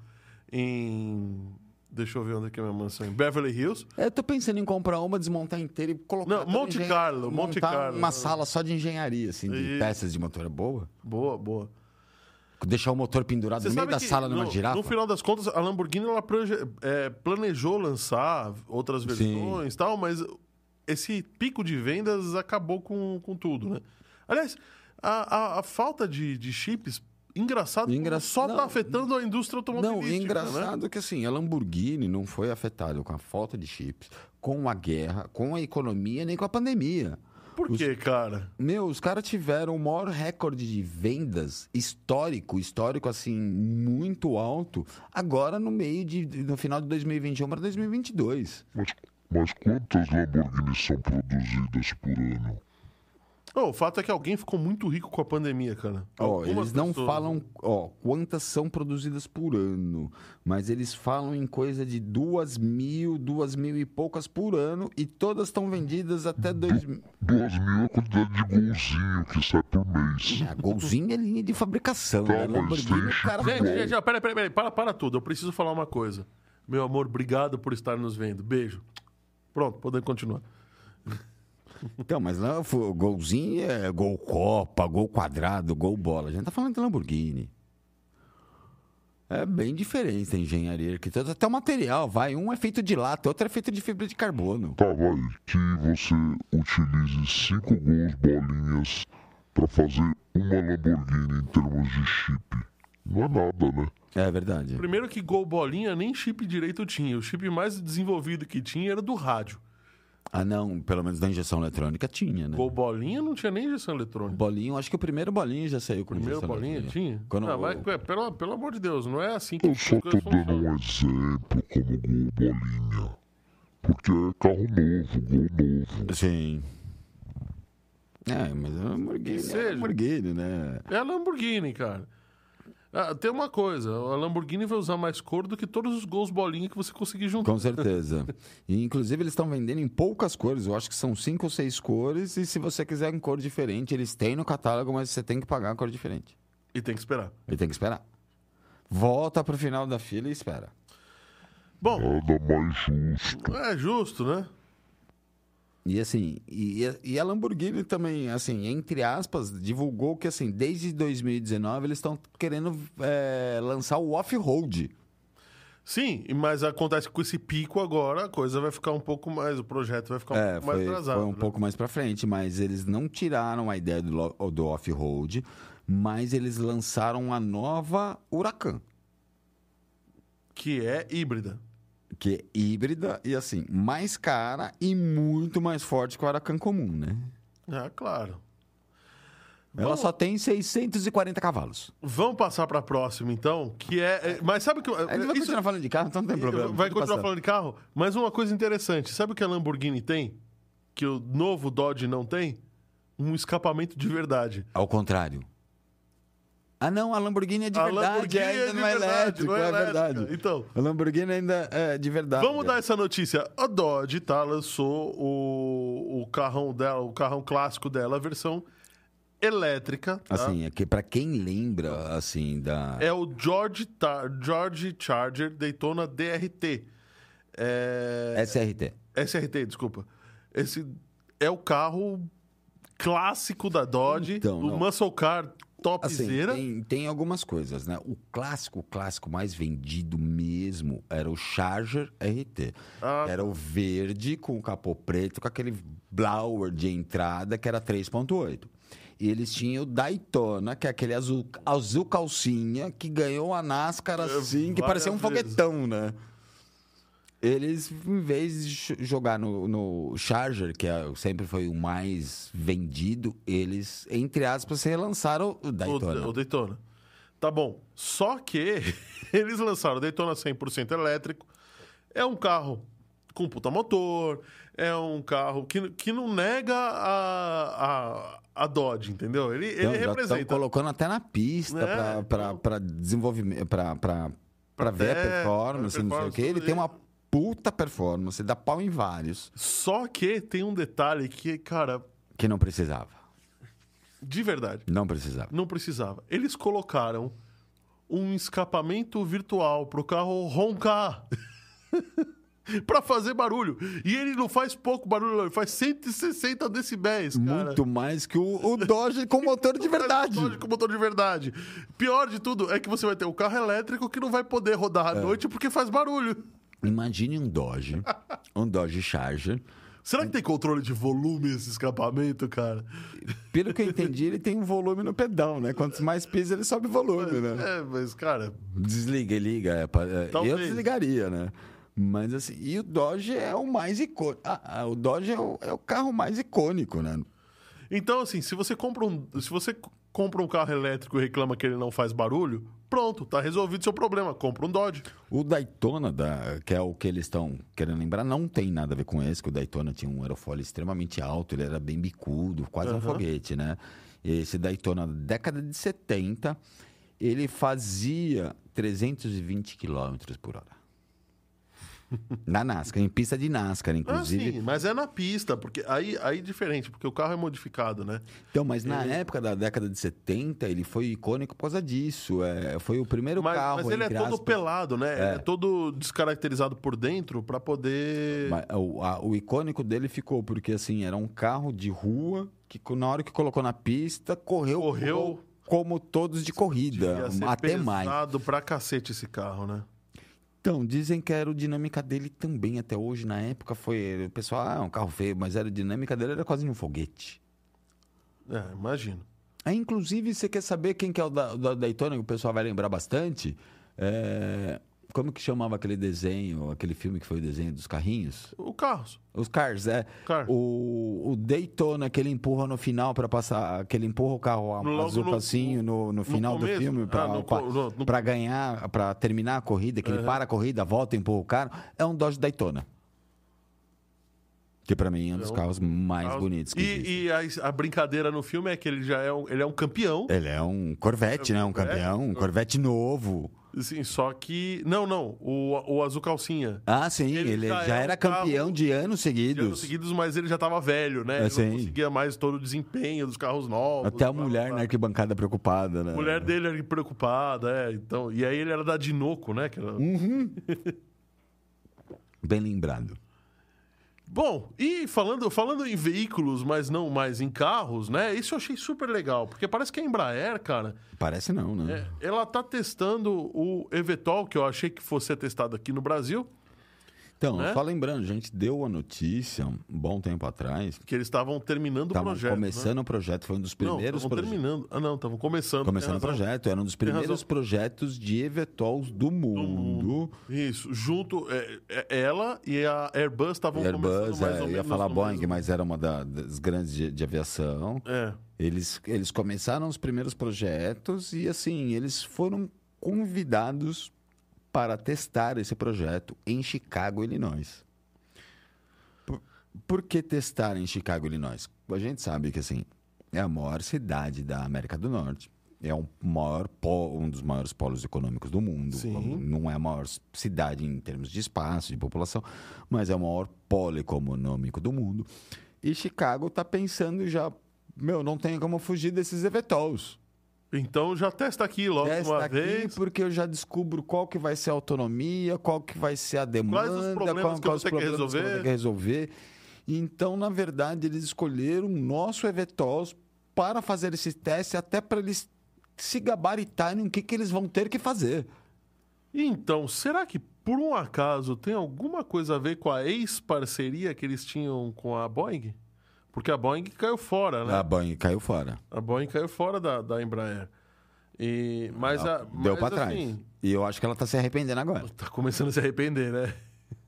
em. Deixa eu ver onde é que é a minha mansão. Em Beverly Hills. É, Eu tô pensando em comprar uma, desmontar inteira e colocar. Não, Monte engen- Carlo, Monte Carlo. Uma sala só de engenharia, assim, de E- peças de motor é boa. Boa, boa. Deixar o motor pendurado Você no meio da sala numa no, girafa. no final das contas, a Lamborghini ela é, planejou lançar outras versões e tal, mas esse pico de vendas acabou com, com tudo, né? Aliás, a, a- a falta de, de chips, engraçado, Engra- só não, tá afetando a indústria automobilística. Não, engraçado Né? que assim, a Lamborghini não foi afetada com a falta de chips, com a guerra, com a economia, nem com a pandemia. Por quê, cara? Meu, os caras tiveram o maior recorde de vendas histórico, histórico assim, muito alto, agora no meio de, no final de 2021 para 2022. Mas, mas quantas Lamborghinis são produzidas por ano? Oh, o fato é que alguém ficou muito rico com a pandemia, cara. Ó, Algumas eles não pessoas. falam, ó, quantas são produzidas por ano, mas eles falam em coisa de duas mil, duas mil e poucas por ano e todas estão vendidas até dois mil. Duas mil é a quantidade de golzinho que sai por mês. A Golzinho é linha de fabricação, Tá, né? Lamborghini, tem o cara... Gente, gente, já, peraí, peraí, peraí, para, para tudo. Eu preciso falar uma coisa. Meu amor, obrigado por estar nos vendo. Beijo. Pronto, podemos continuar. Então, mas lá o golzinho é gol copa, gol quadrado, gol bola. A gente tá falando de Lamborghini. É bem diferente a engenharia arquitetônica. Até o material, vai. Um é feito de lata, outro é feito de fibra de carbono. Tá, vai. Que você utilize cinco gols bolinhas pra fazer uma Lamborghini em termos de chip. Não é nada, né? É verdade. Primeiro que Gol Bolinha nem chip direito tinha. O chip mais desenvolvido que tinha era do rádio. Ah, não, pelo menos da injeção eletrônica tinha, né? Gol Bolinha não tinha nem injeção O eletrônica. bolinho, acho que o primeiro bolinho já saiu com Primeiro injeção Bolinha eletrônica. tinha? Quando Ah, o- mas, é, pelo, pelo amor de Deus, não é assim que Eu só tô dando um exemplo como gol bolinha. Porque é carro novo, gol novo. Sim. É, mas é Lamborghini, Que é seja. Lamborghini, né? É Lamborghini, cara. Ah, tem uma coisa, a Lamborghini vai usar mais cor do que todos os gols bolinha que você conseguir juntar. Com (laughs) certeza. E, inclusive, eles estão vendendo em poucas cores. Eu acho que são cinco ou seis cores. E se você quiser em cor diferente, eles têm no catálogo, mas você tem que pagar a cor diferente. E tem que esperar. E tem que esperar. Volta pro final da fila e espera. Bom, Nada mais justo. é justo, né? E assim, e, e a Lamborghini também, assim, entre aspas, divulgou que assim, desde 2019 eles estão querendo é, lançar o off-road. Sim, mas acontece que com esse pico agora, a coisa vai ficar um pouco mais, o projeto vai ficar um É, pouco mais foi, atrasado. foi um né? pouco mais pra frente, mas eles não tiraram a ideia do, do off-road, mas eles lançaram a nova Huracan, Que é híbrida. Que é híbrida e assim, mais cara e muito mais forte que o Huracan comum, né? Ah, claro. Ela só tem 640 cavalos. Vamos passar para a próxima, então, que é... é- Mas sabe o que... A gente vai isso- continuar falando de carro, então não tem problema. Vai continuar passar. falando de carro? Mas uma coisa interessante, sabe o que a Lamborghini tem? Que o novo Dodge não tem? Um escapamento de verdade. Ao contrário. Ah, não, a Lamborghini é de A verdade, Lamborghini ainda é de não é verdade, elétrico, não é é, elétrica. verdade. Então. A Lamborghini ainda é de verdade. Vamos dar essa notícia. A Dodge, tá, lançou o, o carrão dela, o carrão clássico dela, a versão elétrica. Tá? Assim, é que pra quem lembra, assim, da... É o George, Tar- George Charger Daytona DRT. É... SRT. SRT, desculpa. Esse é o carro clássico da Dodge, Então, o não. muscle car Assim, topzera. tem, tem algumas coisas, né? O clássico, o clássico mais vendido mesmo era o Charger RT. Ah, Era o verde com o capô preto, com aquele blower de entrada que era 3.8. E eles tinham o Daytona, que é aquele azul, azul calcinha, que ganhou a NASCAR assim, que várias parecia um vezes. foguetão, né? Eles, em vez de jogar no, no Charger, que é- sempre foi o mais vendido, eles, entre aspas, relançaram o Daytona. O, o Daytona. Tá bom. Só que (laughs) eles lançaram o Daytona 100% elétrico. É um carro com puta motor. É um carro que, que não nega a, a, a Dodge, entendeu? Ele, Então, ele já estão representa. colocando até na pista É, para desenvolvimento, para ver a performance, pra não sei o performance, quê. Ele tem uma puta performance, dá pau em vários, Só que tem um detalhe que, cara, que não precisava. de verdade, Não precisava. não precisava. Eles colocaram um escapamento virtual pro carro roncar. (laughs) pra fazer barulho. E ele não faz pouco barulho, não. ele faz 160 decibéis, cara. Muito mais que o, o Dodge com (laughs) motor de verdade. Dodge com motor de verdade. Pior de tudo é que você vai ter um carro elétrico que não vai poder rodar É. à noite porque faz barulho. Imagine um Dodge, (laughs) um Dodge Charger. Será que tem controle de volume esse escapamento, cara? Pelo que eu entendi, ele tem um volume no pedal, né? Quanto mais pisa, ele sobe volume, né? É, mas, cara, Desliga e liga. É, é, eu desligaria, né? Mas assim, e o Dodge é o mais icônico. Ah, ah, o Dodge é o, é o carro mais icônico, né? Então, assim, se você compra um, se você compra um carro elétrico e reclama que ele não faz barulho, pronto, tá resolvido seu problema. Compra um Dodge. O Daytona, da, que é o que eles estão querendo lembrar, não tem nada a ver com esse, que o Daytona tinha um aerofólio extremamente alto, ele era bem bicudo, quase um Aham. foguete, né? Esse Daytona, da década de 70, ele fazia 320 km por hora. (laughs) Na NASCAR, em pista de NASCAR, Ah, inclusive. sim, mas é na pista, porque aí, aí é diferente, porque o carro é modificado, né? Então, mas na época da década de 70, ele foi icônico por causa disso. É, foi o primeiro Mas, carro. mas ele é todo aspas, pelado, né? Ele é todo descaracterizado por dentro pra poder. Mas o, a- o icônico dele ficou porque assim era um carro de rua que na hora que colocou na pista correu, Correu. como todos de corrida, até mais. pesado pra cacete esse carro, né? Então dizem que a aerodinâmica dele também até hoje na época foi o pessoal ah, é um carro feio, mas a aerodinâmica dele era quase um foguete. É, imagino. Aí, inclusive, você quer saber quem que é o da, da Daytona, que o pessoal vai lembrar bastante? É, Como que chamava aquele desenho, aquele filme que foi o desenho dos carrinhos? O Carros. Os Cars, é. Cars. O, o Daytona que ele empurra no final para passar, que ele empurra o carro No- azul no- passinho no, no final do começo? filme para Ah, no no- no- ganhar, para terminar a corrida, que ele para a corrida, volta e empurra o carro, é um Dodge Daytona. Que pra mim é um dos Então, carros mais Carros- bonitos que. E, e a, a brincadeira no filme é que ele já é um, ele é um campeão. Ele é um Corvette, né? Um campeão, um Corvette novo. Assim, só que. Não, não. O, o azul calcinha. Ah, sim, Ele ele, já já, era um carro campeão de anos De seguidos. anos seguidos, mas ele já tava velho, né? É, Ele não sim. conseguia mais todo o desempenho dos carros novos. Até a mulher na arquibancada preocupada, né? A mulher dele era preocupada, é. Então, e aí ele era da Dinoco, né? que era- Uhum. (laughs) Bem lembrado. Bom, e falando, falando em veículos, mas não mais em carros, né? Isso eu achei super legal, porque parece que a Embraer, cara, Parece não, né? é, ela tá testando o Evetol, que eu achei que fosse testado aqui no Brasil, Então, né? só lembrando, a gente deu a notícia um bom tempo atrás. que eles estavam terminando o Estavam projeto. começando o projeto, foi um dos né? Não, primeiros estavam projetos. terminando. Ah, não, estavam começando. Começando o projeto, era um dos primeiros projetos de Evetols do mundo. Isso, junto. é, é, ela e a Airbus estavam Airbus, começando mais é, ou eu ia menos falar Boeing, mesmo- mas era uma da- das grandes de, de aviação. É. Eles, eles começaram os primeiros projetos e, assim, eles foram convidados para testar esse projeto em Chicago, Illinois. Por, por que testar em Chicago, Illinois? A gente sabe que, assim, é a maior cidade da América do Norte. É um, maior um dos maiores polos econômicos do mundo. Sim. Não é a maior cidade em termos de espaço, de população, mas é o maior polo econômico do mundo. E Chicago está pensando já, meu, não tem como fugir desses evetols. Então já testa aqui logo Testa uma aqui vez. porque eu já descubro qual que vai ser a autonomia, qual que vai ser a demanda, os problemas qual, que quais que problemas eu vou resolver. ter que resolver. Então, na verdade, eles escolheram o nosso Evetols para fazer esse teste, até para eles se gabaritarem o que, que eles vão ter que fazer. Então, será que por um acaso tem alguma coisa a ver com a ex-parceria que eles tinham com a Boeing? Porque a Boeing caiu fora, né? A Boeing caiu fora. A Boeing caiu fora da, da Embraer. E, mas a, Deu para trás. assim, E eu acho que ela está se arrependendo agora. tá começando a se arrepender, né?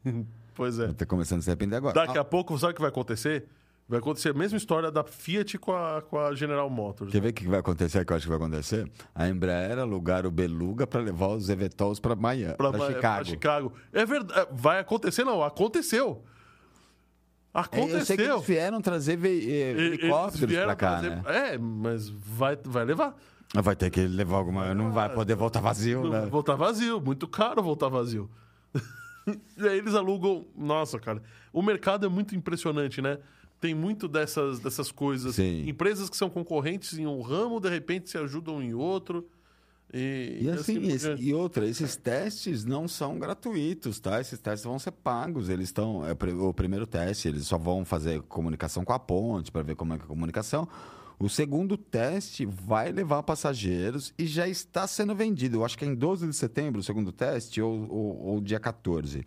(laughs) pois é. Ela tá começando a se arrepender agora. Daqui a pouco, sabe o que vai acontecer? Vai acontecer a mesma história da Fiat com a, com a General Motors. Quer ver o que vai acontecer? Que eu acho que vai acontecer? A Embraer alugar o Beluga para levar os Evetols para Miami, para Chicago. Chicago. É verdade. Vai acontecer, não. Aconteceu. É, Aconteceu. Eu sei que eles vieram trazer eh, helicópteros vieram para cá, trazer- né? É, mas vai, vai levar. Vai ter que levar alguma... Não vai poder voltar vazio, né? Voltar vazio. Muito caro voltar vazio. (laughs) e aí eles alugam. Nossa, cara. O mercado é muito impressionante, né? Tem muito dessas, dessas coisas. Sim. Empresas que são concorrentes em um ramo, de repente se ajudam em outro. E, E assim, por esse- e outra, esses testes não são gratuitos, tá? Esses testes vão ser pagos. Eles estão. É o primeiro teste, eles só vão fazer comunicação com a ponte para ver como é que é a comunicação. O segundo teste vai levar passageiros e já está sendo vendido. Eu acho que é em 12 de setembro o segundo teste ou, ou, ou dia 14.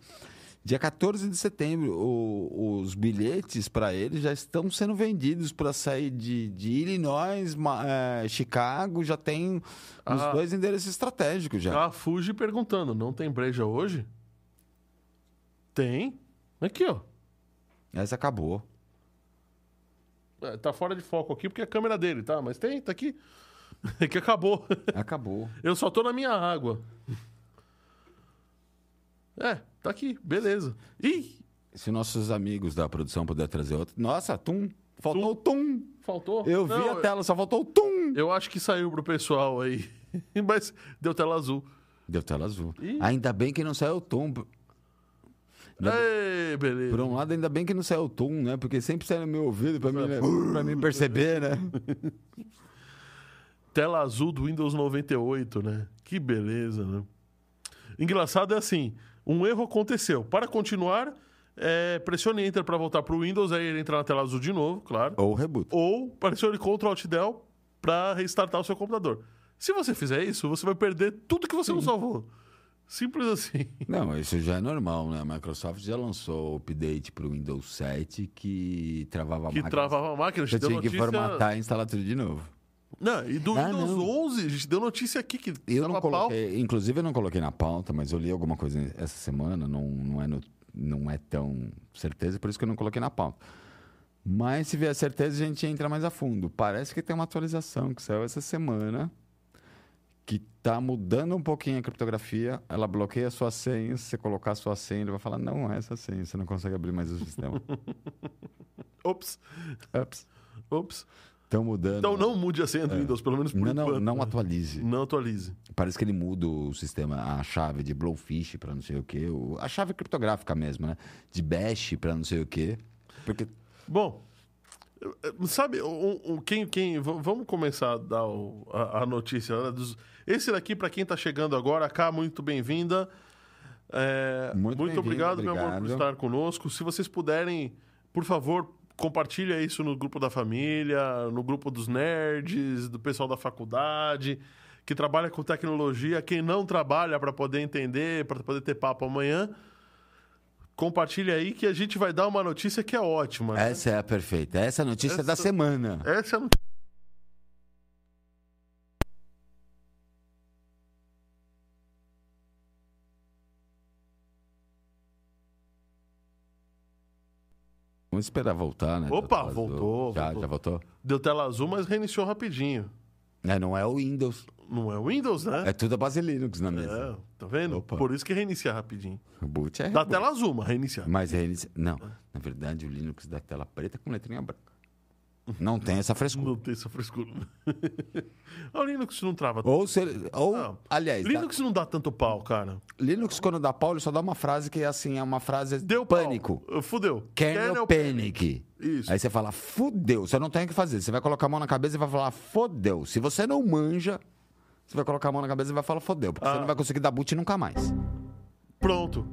Dia 14 de setembro, o- os bilhetes para ele já estão sendo vendidos para sair de, de Illinois, Ma- eh, Chicago, já tem os Ah. dois endereços estratégicos já. A Fuji perguntando: não tem breja hoje? Tem. Aqui, ó. Essa acabou. É, Tá fora de foco aqui porque é a câmera dele, tá? Mas tem, tá aqui. (laughs) É que acabou. Acabou. Eu só tô na minha água. É, tá aqui, beleza. Ih, Se nossos amigos da produção puder trazer outro. Nossa, tum! Faltou o tum! faltou. Eu vi Não, a tela, só faltou o tum! Eu acho que saiu pro pessoal aí. (laughs) Mas deu tela azul. Deu tela azul. Ih. Ainda bem que não saiu o tum. Ei, beleza. Por um lado, ainda bem que não saiu o tum, né? Porque sempre sai no meu ouvido pra mim, né? pra mim perceber, né? (laughs) Tela azul do Windows 98, né? Que beleza, né? Engraçado é assim, um erro aconteceu. Para continuar, é, pressione Enter para voltar pro Windows, aí ele entra na tela azul de novo, claro. Ou reboot. Ou pressione Ctrl Alt Del para restartar o seu computador. Se você fizer isso, você vai perder tudo que você não salvou. Simples assim. Não, isso já é normal, né? A Microsoft já lançou o update pro Windows 7 que travava a Que máquina. travava a máquina. A Você tinha que notícia... formatar e instalar tudo de novo. Não, e do Ah, Windows não. 11, a gente deu notícia aqui que Eu não pau. coloquei, inclusive eu não coloquei na pauta, mas eu li alguma coisa essa semana, não, não, é, no- não é tão certeza, por isso que eu não coloquei na pauta. Mas se vier certeza, a gente entra mais a fundo. Parece que tem uma atualização que saiu essa semana que tá mudando um pouquinho a criptografia, ela bloqueia a sua senha, se você colocar a sua senha, ele vai falar, não é essa senha, você não consegue abrir mais o sistema. (laughs) Ops, Ups, ops. Estão mudando. Então não mude a senha do Windows, pelo menos por não, não, enquanto. não atualize. Não atualize. Parece que ele muda o sistema, a chave de Blowfish para não sei o quê, a chave criptográfica mesmo, né? De Bash para não sei o quê. Porque Bom, sabe, o, o- quem, quem, vamos começar a dar o- a, a notícia. né, dos- esse daqui, para quem está chegando agora, cá, muito bem-vinda. É, Muito muito bem-vinda, obrigado, meu amor, por obrigado. estar conosco. Se vocês puderem, por favor, compartilha isso no grupo da família, no grupo dos nerds, do pessoal da faculdade, que trabalha com tecnologia. Quem não trabalha para poder entender, para poder ter papo amanhã, compartilha aí que a gente vai dar uma notícia que é ótima. né? essa é a perfeita. Essa é a notícia da Essa- semana. Essa é a Vamos esperar voltar, né? Opa, voltou, Já, voltou. já voltou? Deu tela azul, mas reiniciou rapidinho. É, não é o Windows. Não é o Windows, né? É tudo a base Linux na mesa. É, tá vendo? Opa. Por isso que reinicia rapidinho. O boot é. Dá tela azul, mas reiniciar. Mas reinicia. Não, na verdade o Linux dá tela preta com letrinha branca. Não tem essa frescura. Não tem essa frescura. (laughs) o Linux não trava. Ou, se, ou Não. aliás, dá- Linux não dá tanto pau, cara. Linux, quando dá pau, ele só dá uma frase que é assim, é uma frase Deu pau. pânico. Fudeu. Kernel panic. Isso. Aí você fala, fudeu, você não tem o que fazer. Você vai colocar a mão na cabeça e vai falar, fodeu. Se você não manja, você vai colocar a mão na cabeça e vai falar, fodeu. Porque Ah. você não vai conseguir dar boot nunca mais. Pronto.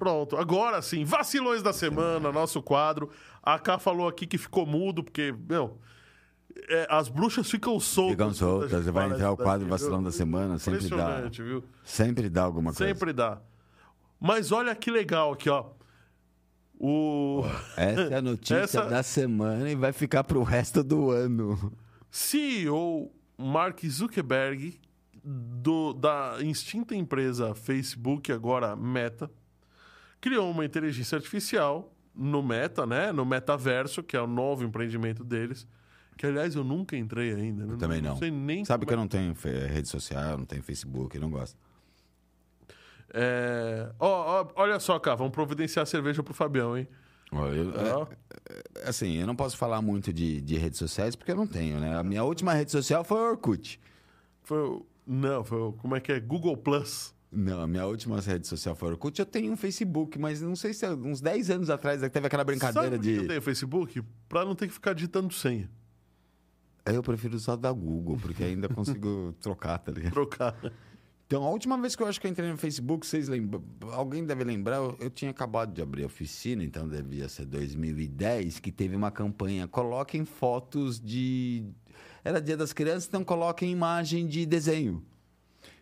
Pronto, agora sim, vacilões da semana, nosso quadro. A K falou aqui que ficou mudo, porque, meu, é, as bruxas ficam soltas. Ficam soltas, vai entrar o quadro daqui, vacilão viu? da semana, sempre dá. Viu? Sempre dá alguma coisa. Sempre dá. Mas olha que legal aqui, ó. O Essa é a notícia (laughs) Essa- da semana e vai ficar pro resto do ano. CEO Mark Zuckerberg do, da extinta empresa Facebook, agora Meta, criou uma inteligência artificial no Meta, né? No metaverso, que é o novo empreendimento deles. Que, aliás, eu nunca entrei ainda. né? Também não. sei nem Sabe que eu como não tenho rede social, não tenho Facebook, não gosto. é... ó, ó, olha só, cá, vamos providenciar cerveja pro Fabião, hein? Eu- Ó, é, assim, eu não posso falar muito de, de redes sociais porque eu não tenho, né? A minha última rede social foi o Orkut. foi o... Não, foi o... Como é que é? Google Plus. Não, a minha última rede social foi Orkut. Eu tenho um Facebook, mas não sei se é uns 10 anos atrás teve aquela brincadeira Sabe de. eu tenho Facebook? Pra não ter que ficar digitando senha. Eu prefiro usar da Google, porque ainda (laughs) consigo trocar, tá ligado? Trocar. Então, a última vez que eu acho que eu entrei no Facebook, vocês lembram? Alguém deve lembrar, eu, eu tinha acabado de abrir a oficina, então devia ser 2010, que teve uma campanha. Coloquem fotos de. Era dia das crianças, então coloquem imagem de desenho.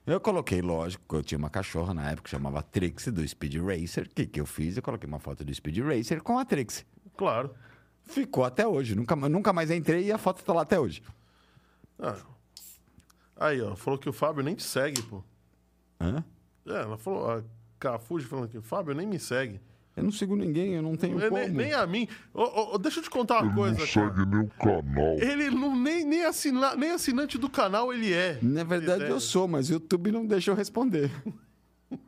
Eu coloquei, lógico, eu tinha uma cachorra na época que chamava Trixie, do Speed Racer. O que, que eu fiz? Eu coloquei uma foto do Speed Racer com a Trixie. Claro. Ficou até hoje. Nunca, nunca mais entrei e a foto tá lá até hoje. Ah. Aí, ó, falou que o Fábio nem te segue, pô. Hã? É, ela falou, a Cafuji falando que o Fábio nem me segue. Eu não sigo ninguém, eu não tenho como. nem, nem a mim. Ô, ô, deixa eu te contar uma Ele coisa, não cara. segue nem o canal. Ele não, nem, nem, assina, nem assinante do canal ele é. Na verdade, É. eu sou, mas o YouTube não deixa eu responder. (laughs)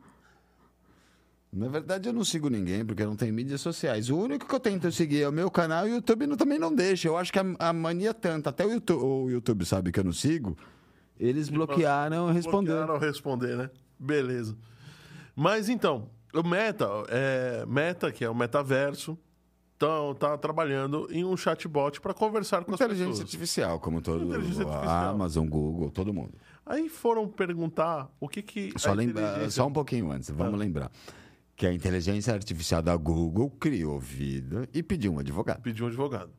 Na verdade, eu não sigo ninguém, porque eu não tenho mídias sociais. O único que eu tento seguir é o meu canal e o YouTube não- também não deixa. Eu acho que a, a mania é tanta, até o YouTube, o YouTube sabe que eu não sigo, eles bloquearam responder. Bloquearam responder, né? Beleza. Mas então, o Meta, é, Meta, que é o metaverso, então, tá trabalhando em um chatbot para conversar com as Inteligência pessoas. artificial, como todo Inteligência artificial. Amazon, Google, todo mundo. Aí foram perguntar o que que Só, lembra, inteligência- só um pouquinho antes, vamos lembrar. Que a inteligência artificial da Google criou vida e pediu um advogado. pediu um advogado.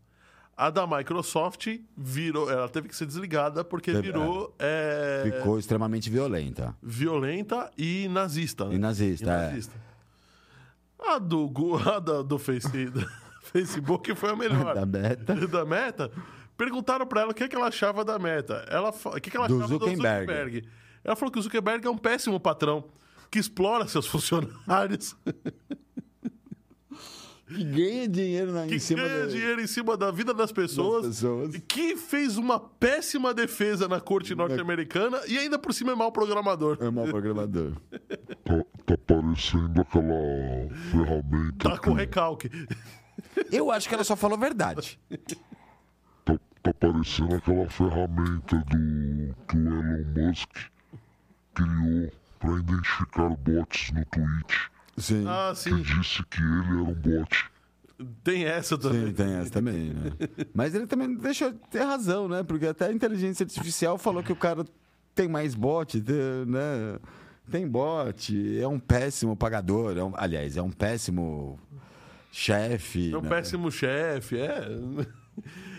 A da Microsoft virou, ela teve que ser desligada porque Teve- virou é, Ficou extremamente violenta. violenta e nazista. né? E nazista, é. A do, Gu- (laughs) a da- do Face, da (laughs) Facebook foi a melhor. Da Meta. (laughs) da Meta. Perguntaram pra ela o que, é que ela achava da Meta. Ela, fa- o que, é que ela Do achava Zuckerberg. do Zuckerberg. Ela falou que o Zuckerberg é um péssimo patrão que explora seus funcionários. Que ganha dinheiro na, que em cima ganha do- dinheiro em cima da vida das pessoas, das pessoas. que fez uma péssima defesa na corte norte-americana e ainda por cima é mau programador. É mau programador. (laughs) Tá, tá parecendo aquela ferramenta. Tá com que- recalque. Eu acho que ela só falou a verdade. Tá, tá parecendo aquela ferramenta do que o Elon Musk criou para identificar bots no Twitch. Sim. Ah, Que sim. disse que ele era um bot. Tem essa também. Sim, tem essa também, né? (laughs) Mas ele também deixou de ter razão, né? Porque até a inteligência artificial falou que o cara tem mais bot, né? Tem bot, é um péssimo pagador. é um- aliás, é um péssimo chefe. É um né? péssimo chefe, é.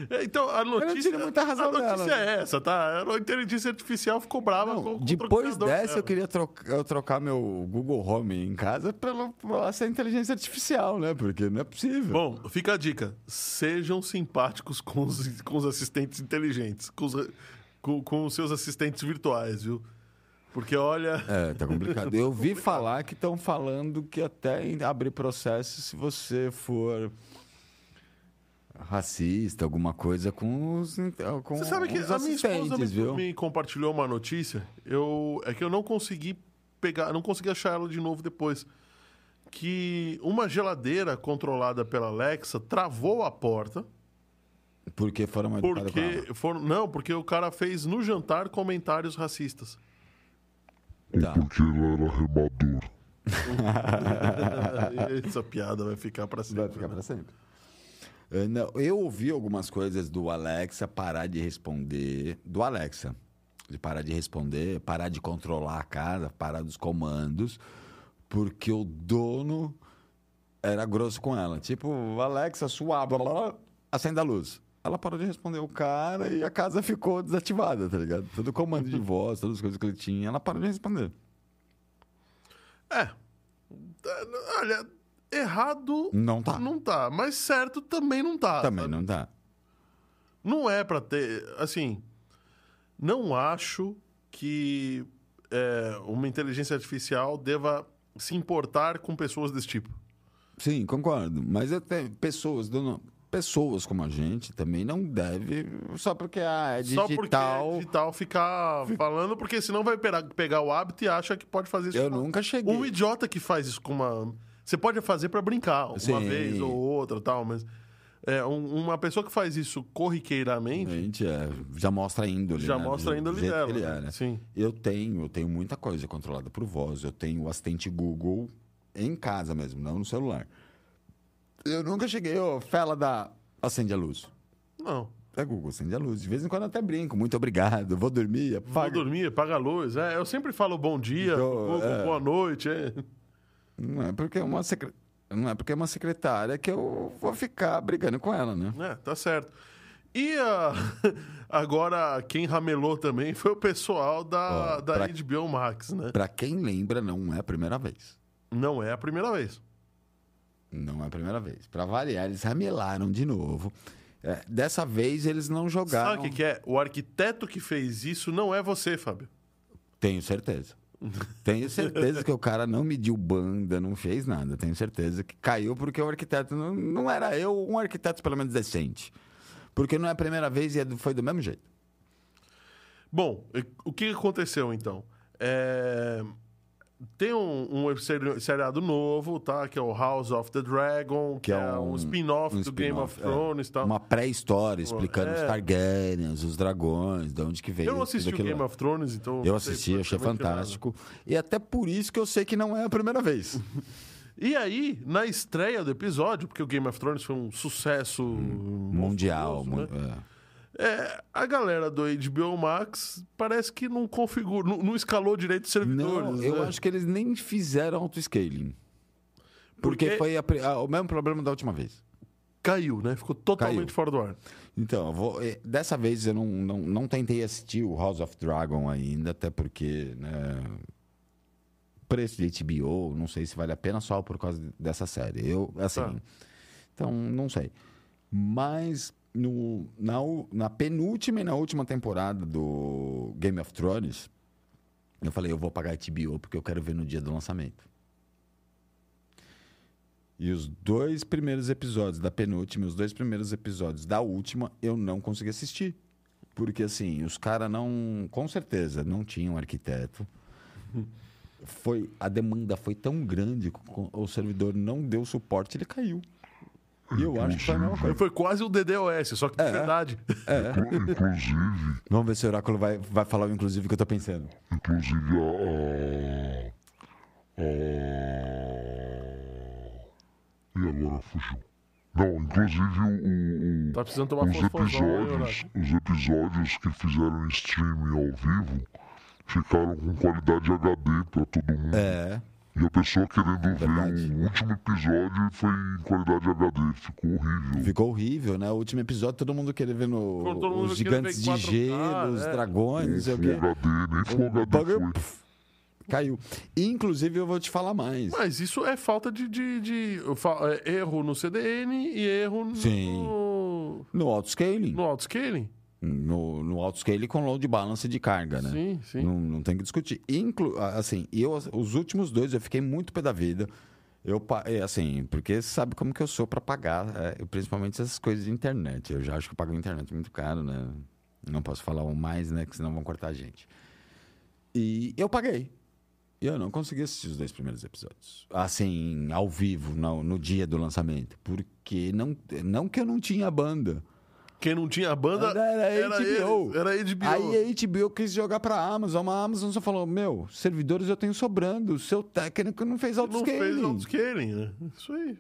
É, Então, a notícia, muita razão a notícia dela, é essa, tá? A inteligência artificial ficou brava Não, com, depois dessa, dela. eu queria trocar, eu trocar meu Google Home em casa pela, pela essa inteligência artificial, né? Porque não é possível. Bom, fica a dica. Sejam simpáticos com os, com os assistentes inteligentes, com os, com, com os seus assistentes virtuais, viu? Porque, olha... É, tá complicado. (laughs) Eu vi falar que estão falando que até abrir processo se você for racista, alguma coisa com os, com Você sabe que a minha esposa viu? me compartilhou uma notícia. Eu, é que eu não consegui pegar, não consegui achar ela de novo depois. Que uma geladeira controlada pela Alexa travou a porta Porque foram ela. porque foram, não, porque o cara fez no jantar comentários racistas. Ou Tá. porque ele era remador. (laughs) Essa piada vai ficar pra sempre. Vai ficar né? para sempre. Eu ouvi algumas coisas do Alexa parar de responder. Do Alexa. De parar de responder, parar de controlar a casa, parar dos comandos, porque o dono era grosso com ela. Tipo, Alexa, sua blá, blá, blá, acenda a luz. Ela parou de responder o cara e a casa ficou desativada, tá ligado? Todo o comando de voz, todas as coisas que ele tinha, ela parou de responder. É, Olha, errado Não tá. não tá, mas certo também não tá. Também sabe? não tá. Não é pra ter. Assim, não acho que é, uma inteligência artificial deva se importar com pessoas desse tipo. Sim, concordo. Mas até pessoas, pessoas como a gente também não deve só porque ah, é Só porque digital. é digital ficar falando, porque senão vai pegar, o hábito e acha que pode fazer isso. Eu nunca cheguei. Um idiota que faz isso com uma. Você pode fazer pra brincar, uma Sim. vez ou outra tal, mas. É, um- uma pessoa que faz isso corriqueiramente Gente, é, já mostra a índole. já né? mostra a índole dela. ele é, né? Sim. Eu tenho, eu tenho muita coisa controlada por voz. Eu tenho o assistente Google em casa mesmo, não no celular. Eu nunca cheguei, ô, fela da acende a luz. Não. É Google, acende a luz. De vez em quando eu até brinco. Muito obrigado. Vou dormir. Vou Apaga. dormir, paga a luz. É, eu sempre falo bom dia, Então, Google, é. boa noite. É. Não é porque é uma secre... não é porque é uma secretária que eu vou ficar brigando com ela, né? É, tá certo. E a- (laughs) agora, quem ramelou também foi o pessoal da, Ó, da pra- HBO Max, né? Pra quem lembra, não é a primeira vez. Não é a primeira vez. Não é a primeira vez. Pra variar, eles ramelaram de novo. É, dessa vez eles não jogaram. Sabe o que, que é? O arquiteto que fez isso não é você, Fábio. Tenho certeza. Tenho certeza que o cara não mediu banda, não fez nada. Tenho certeza que caiu porque o arquiteto não, não era eu, um arquiteto pelo menos decente. Porque não é a primeira vez e é foi do mesmo jeito. Bom, o que aconteceu então? É, Tem um, um seri- seriado novo, tá? Que é o House of the Dragon, que, Que é é um, spin-off um do Game of é. Thrones e tal. Uma pré-história explicando É. os Targaryens, os dragões, de onde que veio Eu não assisti o Game lá. of Thrones, então... Eu assisti, achei fantástico. E até por isso que eu sei que não é a primeira vez. (laughs) E aí, na estreia do episódio, porque o Game of Thrones foi um sucesso Mundial. monstruoso, mu- né? é. É, a galera do HBO Max parece que não configura, não, não escalou direito os servidores. Não, eu né? acho que eles nem fizeram auto-scaling. Porque, Porque- foi a pri- ah, o mesmo problema da última vez. Caiu, né? Ficou totalmente Caiu. fora do ar. Então, eu vou, eh, dessa vez eu não, não, não tentei assistir o House of Dragon ainda, até porque, né, preço de HBO, não sei se vale a pena só por causa dessa série. Eu, assim, Tá. então, não sei. Mas no, na, na penúltima e na última temporada do Game of Thrones, eu falei, eu vou pagar HBO porque eu quero ver no dia do lançamento. E os dois primeiros episódios da penúltima e os dois primeiros episódios da última eu não consegui assistir. Porque, assim, os caras não. Com certeza, não tinham arquiteto. (laughs) Foi, a demanda foi tão grande que o servidor não deu suporte, ele caiu. E eu acho que foi a mesma coisa. Foi quase o DDoS, só que de É. verdade. Inclu- Inclusive, Vamos ver se o Oráculo vai, vai falar o inclusive que eu tô pensando. inclusive a. a, a... E agora fugiu. Não, inclusive o, o- Tá precisando tomar os aí, episódios, Horácio. os episódios que fizeram streaming ao vivo ficaram com qualidade HD pra todo mundo. É. E a pessoa querendo Verdade. ver o último episódio foi em qualidade HD. Ficou horrível. Ficou horrível, né? O último episódio, todo mundo querendo ver no, Todo mundo os gigantes ver de 4K, gelo, os é. dragões, não sei o Full quê. HD, nem Full HD bagulho, foi. Caiu. Inclusive, eu vou te falar mais. Mas isso é falta de, de, de- fa- é, erro no CDN e erro no, Sim. No autoscaling. no autoscaling. No, no autoscaling com load balance de carga, né? Sim, sim. Não, não tem que discutir. Inclu assim, eu, os últimos dois eu fiquei muito pé da vida. Eu, é, assim, porque sabe como que eu sou para pagar, é, principalmente essas coisas de internet. Eu já acho que eu pago internet muito caro, né? Não posso falar o mais, né? Que senão vão cortar a gente. E eu paguei. E eu não consegui assistir os dois primeiros episódios. Assim, ao vivo, no, no dia do lançamento. Porque não, não que eu não tinha banda. Quem não tinha banda Era era HBO. eles, era HBO. Aí a HBO quis jogar pra Amazon, mas a Amazon só falou: Meu, servidores eu tenho sobrando, o seu técnico não fez não fez autoscaling. autoscaling, né? Isso aí.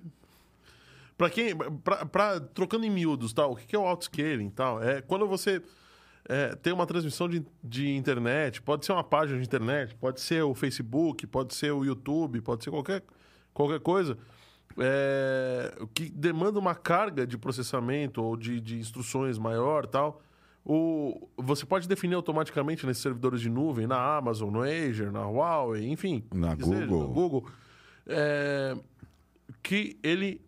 Pra quem. Pra, pra- trocando em miúdos, tal, o que que é o autoscaling tal? É quando você é, tem uma transmissão de, de internet, pode ser uma página de internet, pode ser o Facebook, pode ser o YouTube, pode ser qualquer, qualquer coisa. É, que demanda uma carga de processamento ou de, de instruções maior tal. O, você pode definir automaticamente nesses servidores de nuvem, na Amazon, no Azure, na Huawei, enfim. Na que seja, Google. na Google é, que ele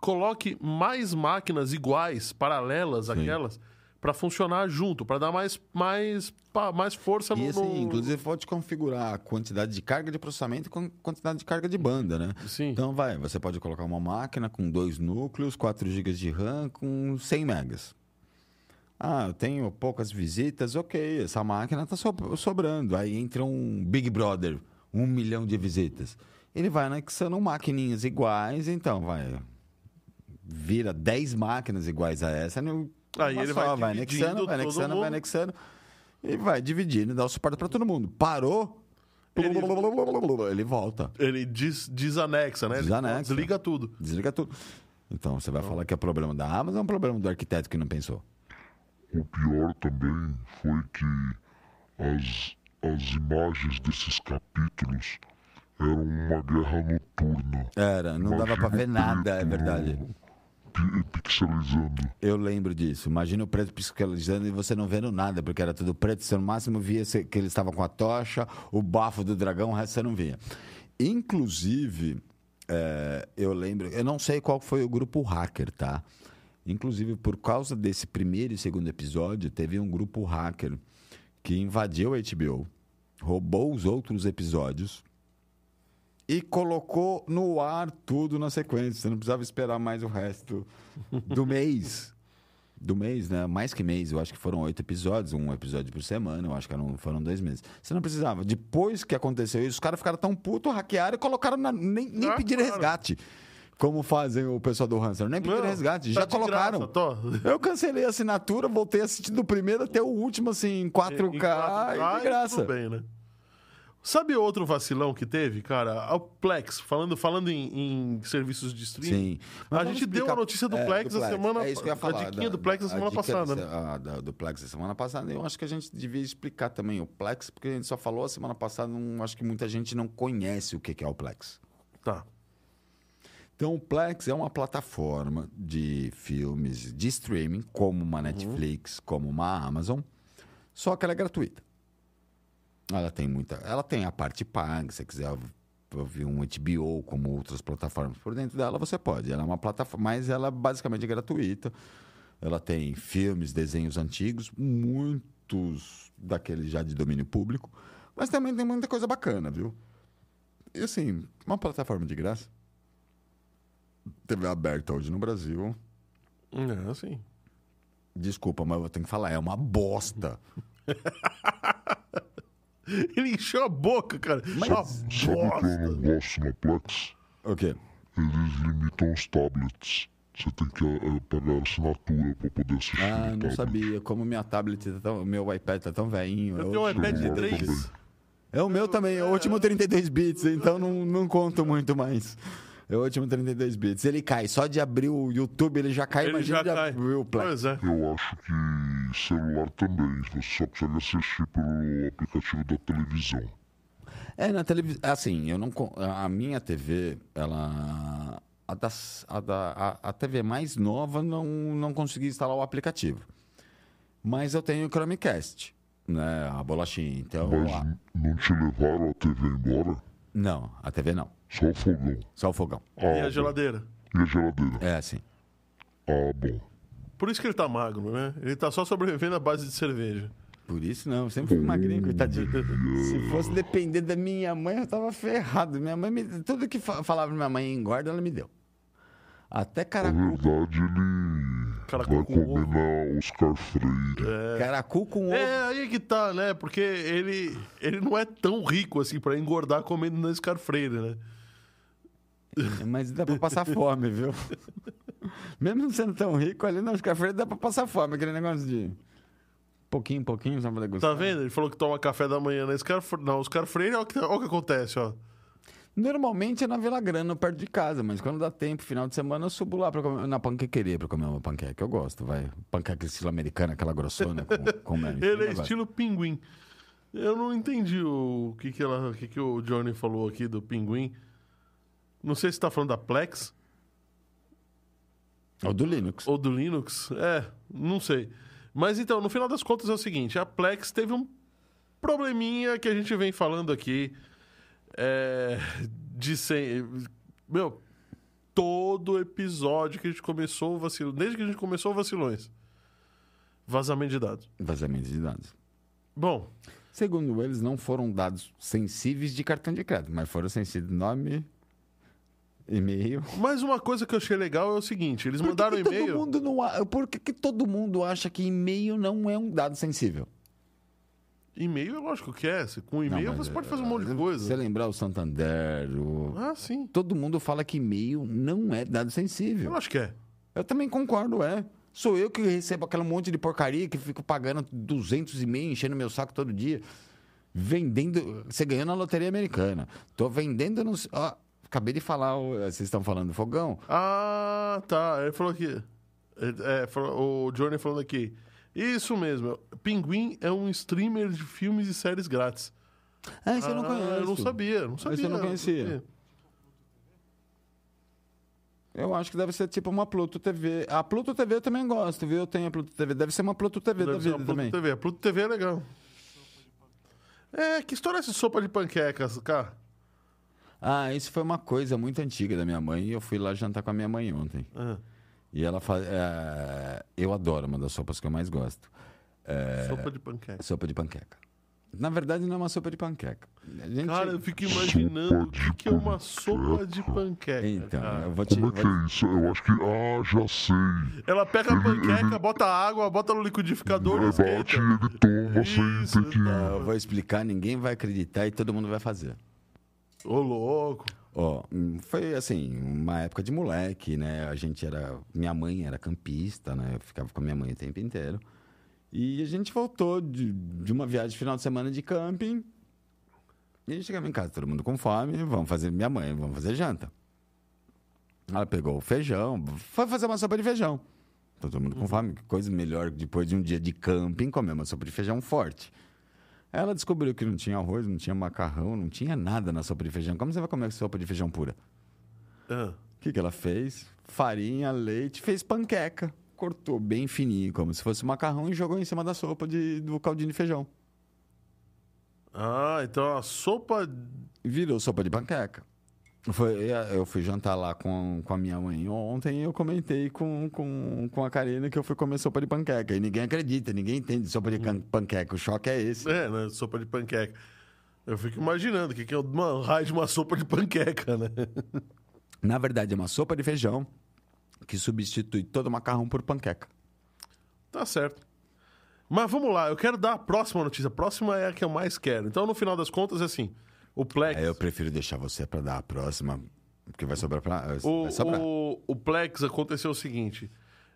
coloque mais máquinas iguais, paralelas àquelas, para funcionar junto, para dar mais, mais, mais força no, E assim, no- inclusive pode configurar a quantidade de carga de processamento com quantidade de carga de banda, né? Sim. Então vai, você pode colocar uma máquina com dois núcleos, 4 GB de RAM com 100 megas. Ah, eu tenho poucas visitas, ok, essa máquina está sobrando. Aí entra um Big Brother, um milhão de visitas. Ele vai anexando maquininhas iguais, então vai. Vira 10 máquinas iguais a essa. Aí ele só, vai vai anexando, vai anexando, vai anexando. E vai dividindo, dá o suporte para todo mundo. Parou, Ele- ele volta. Ele des, desanexa, né? Ele Desanexa. Desliga tudo. Desliga tudo. Então você vai falar que é problema da Amazon ou é um problema do arquiteto que não pensou? O pior também foi que as, as imagens desses capítulos eram uma guerra noturna. Era, não dava pra ver nada, é verdade. Pi- Pixelizando. Eu lembro disso. Imagina o preto pixelizando e você não vendo nada, porque era tudo preto. Você no máximo via que eles estavam com a tocha, o bafo do dragão, o resto você não via. Inclusive, é, eu lembro, eu não sei qual foi o grupo hacker, tá? Inclusive, por causa desse primeiro e segundo episódio, teve um grupo hacker que invadiu a HBO, roubou os outros episódios e colocou no ar tudo na sequência. Você não precisava esperar mais o resto do mês. Do mês, né? Mais que mês. Eu acho que foram oito episódios, um episódio por semana. Eu acho que eram, foram dois meses. Você não precisava. Depois que aconteceu isso, os caras ficaram tão putos, hackearam e colocaram na, nem, nem Ah, pediram claro. resgate. Como fazem o pessoal do Hanser. Nem pediram Não, resgate, tá já colocaram. graça. Eu cancelei a assinatura, voltei a assistir do primeiro até o último, assim, em 4K, Em 4K, e de graça. Tudo bem, né? Sabe outro vacilão que teve, cara? O Plex, falando, falando em, em serviços de streaming. Sim. Mas A gente deu explicar- a notícia do É, Plex a semana- É isso que eu ia a falar. diquinha do Plex a semana passada, da- né? a da- do Plex da semana passada. Eu acho que a gente devia explicar também o Plex, porque a gente só falou a semana passada. Não, acho que muita gente não conhece o que que é o Plex. Tá. Então, o Plex é uma plataforma de filmes de streaming, como uma Netflix, como uma Amazon, só que ela é gratuita. Ela tem muita. Ela tem a parte paga, se você quiser ouvir um HBO, como outras plataformas por dentro dela, você pode. Ela é uma plataforma, mas ela basicamente é gratuita. Ela tem filmes, desenhos antigos, muitos daqueles já de domínio público, mas também tem muita coisa bacana, viu? E assim, uma plataforma de graça. TV aberta hoje no Brasil. É, assim. Desculpa, mas eu tenho que falar, é uma bosta. (laughs) (laughs) Ele encheu a boca, cara. Mas- Uma Sabe o que eu não gosto na Plex? O quê? Eles limitam os tablets. Você tem que eh, pagar assinatura pra poder assistir. Ah, no não tablet. sabia. Como minha tablet, tá tão, meu iPad tá tão velhinho. Eu é tenho um iPad de eu 3. também. É o meu também, é o último 32 bits, então não, não conto muito mais. É o último 32 bits. Ele cai, só de abrir o YouTube ele já cai, Ele imagina já de cai. abrir o Plex. Pois é. Eu acho que celular também. Você só consegue assistir pelo aplicativo da televisão. É, na televisão. Assim, eu não. A minha TV, ela. A, das- a, da, a, a TV mais nova não, não consegui instalar o aplicativo. Mas eu tenho o Chromecast, né? A bolachinha. Então. Mas n- não te levaram a TV embora? Não, a TV não. Só o fogão. Só o fogão. Ah, E a geladeira? E a geladeira? É assim. Ah, bom. Por isso que ele tá magro, né? Ele tá só sobrevivendo à base de cerveja. Por isso não, eu sempre fui magrinho, coitadinho. (laughs) Se fosse depender da minha mãe, eu tava ferrado. Minha mãe me... Tudo que fa- falava pra minha mãe engorda, ela me deu. Até Na caracu. verdade, ele Caracu vai com comer na Oscar Freire. Caracu com ovo. É, aí que tá, né? Porque ele, ele não é tão rico assim pra engordar comendo na Scar Freire, né? Mas dá pra passar fome, viu? (laughs) Mesmo não sendo tão rico, ali nos cafés dá pra passar fome. Aquele negócio de pouquinho, pouquinho, só pra degustar. Tá vendo? Ele falou que toma café da manhã na Scar, Fre- na Oscar Freire. Olha o que, olha o que acontece, ó. Normalmente é na Vila Grana, perto de casa, mas quando dá tempo, final de semana, eu subo lá pra comer, na panquequeria pra comer uma panqueca. Eu gosto, vai. Panqueca estilo americana, aquela grossona com, (laughs) com mel. Ele é estilo pinguim. Eu não entendi o que, que, ela, o que, que o Johnny falou aqui do pinguim. Não sei se tá falando da Plex É o do Linux. ou do Linux. É, não sei. Mas então, no final das contas é o seguinte: a Plex teve um probleminha que a gente vem falando aqui. É, de sem. Meu, todo episódio que a gente começou o vacilo, desde que a gente começou o vacilões. Vazamento de dados. Vazamento de dados. Bom, Segundo eles, não foram dados sensíveis de cartão de crédito, mas foram sensíveis nome, e-mail. Mas uma coisa que eu achei legal é o seguinte: eles mandaram Por que que e-mail. Todo mundo não, a- por que, que todo mundo acha que e-mail não é um dado sensível? E-mail é lógico que é. Se- Com e-mail Não, mas, você pode fazer um monte de Se coisa. você lembrar o Santander, o... Ah, sim. todo mundo fala que e-mail não é dado sensível. Eu acho que é. Eu também concordo, é. Sou eu que recebo aquele monte de porcaria que fico pagando 200 e-mail, enchendo meu saco todo dia. Vendendo. Você ganhou na loteria americana. Tô vendendo no. Ó, acabei de falar, vocês estão falando do fogão? Ah, tá. Ele falou aqui. É, falou- o Johnny falando aqui. Isso mesmo. Pinguim é um streamer de filmes e séries grátis. Ah, isso eu não Ah, conheço. Eu não sabia, não sabia. eu não conhecia. Eu acho que deve ser tipo uma Pluto TV. A Pluto TV eu também gosto, viu? Eu tenho a Pluto TV. Deve ser uma Pluto TV Deve da vida Pluto também. TV. A Pluto TV é legal. É, que história é essa sopa de panquecas, cara? Ah, isso foi uma coisa muito antiga da minha mãe. E eu fui lá jantar com a minha mãe ontem. Ah, E ela faz. eu adoro uma das sopas que eu mais gosto. É, Sopa de panqueca. sopa de panqueca. Na verdade, não é uma sopa de panqueca. A gente... Cara, eu fico imaginando o que, que é uma sopa de panqueca. Então, cara. eu vou te. Como é que é isso? Eu acho que. Ah, já sei. Ela pega a panqueca, bota água, bota no liquidificador e Ele bate e ele toma sem Isso, ter que. tá. Eu vou explicar, ninguém vai acreditar e todo mundo vai fazer. Ô, louco. Ó, hum, foi assim, uma época de moleque, né? A gente era. Minha mãe era campista, né? Eu ficava com a minha mãe o tempo inteiro. E a gente voltou de, de uma viagem de final de semana de camping. E a gente chegava em casa, todo mundo com fome, vamos fazer minha mãe, vamos fazer janta. Ela pegou o feijão, foi fazer uma sopa de feijão. Todo mundo com fome, que coisa melhor depois de um dia de camping comer uma sopa de feijão forte. Ela descobriu que não tinha arroz, não tinha macarrão, não tinha nada na sopa de feijão. Como você vai comer sopa de feijão pura? Ah, O que, que ela fez? Farinha, leite, fez panqueca. Cortou bem fininho, como se fosse macarrão, e jogou em cima da sopa de, do caldinho de feijão. Ah, então a sopa. Virou sopa de panqueca. Foi, eu fui jantar lá com, com a minha mãe ontem e eu comentei com, com, com a Karina que eu fui comer sopa de panqueca. E ninguém acredita, ninguém entende sopa de panqueca. O choque é esse. É, né? Sopa de panqueca. Eu fico imaginando o que, que é uma raio de uma sopa de panqueca, né? (laughs) Na verdade, é uma sopa de feijão que substitui todo o macarrão por panqueca. Tá certo. Mas vamos lá, eu quero dar a próxima notícia. A próxima é a que eu mais quero. Então, no final das contas, é assim: o Plex. Aí eu prefiro deixar você para dar a próxima, porque vai sobrar pra. O, vai o, o Plex aconteceu o seguinte: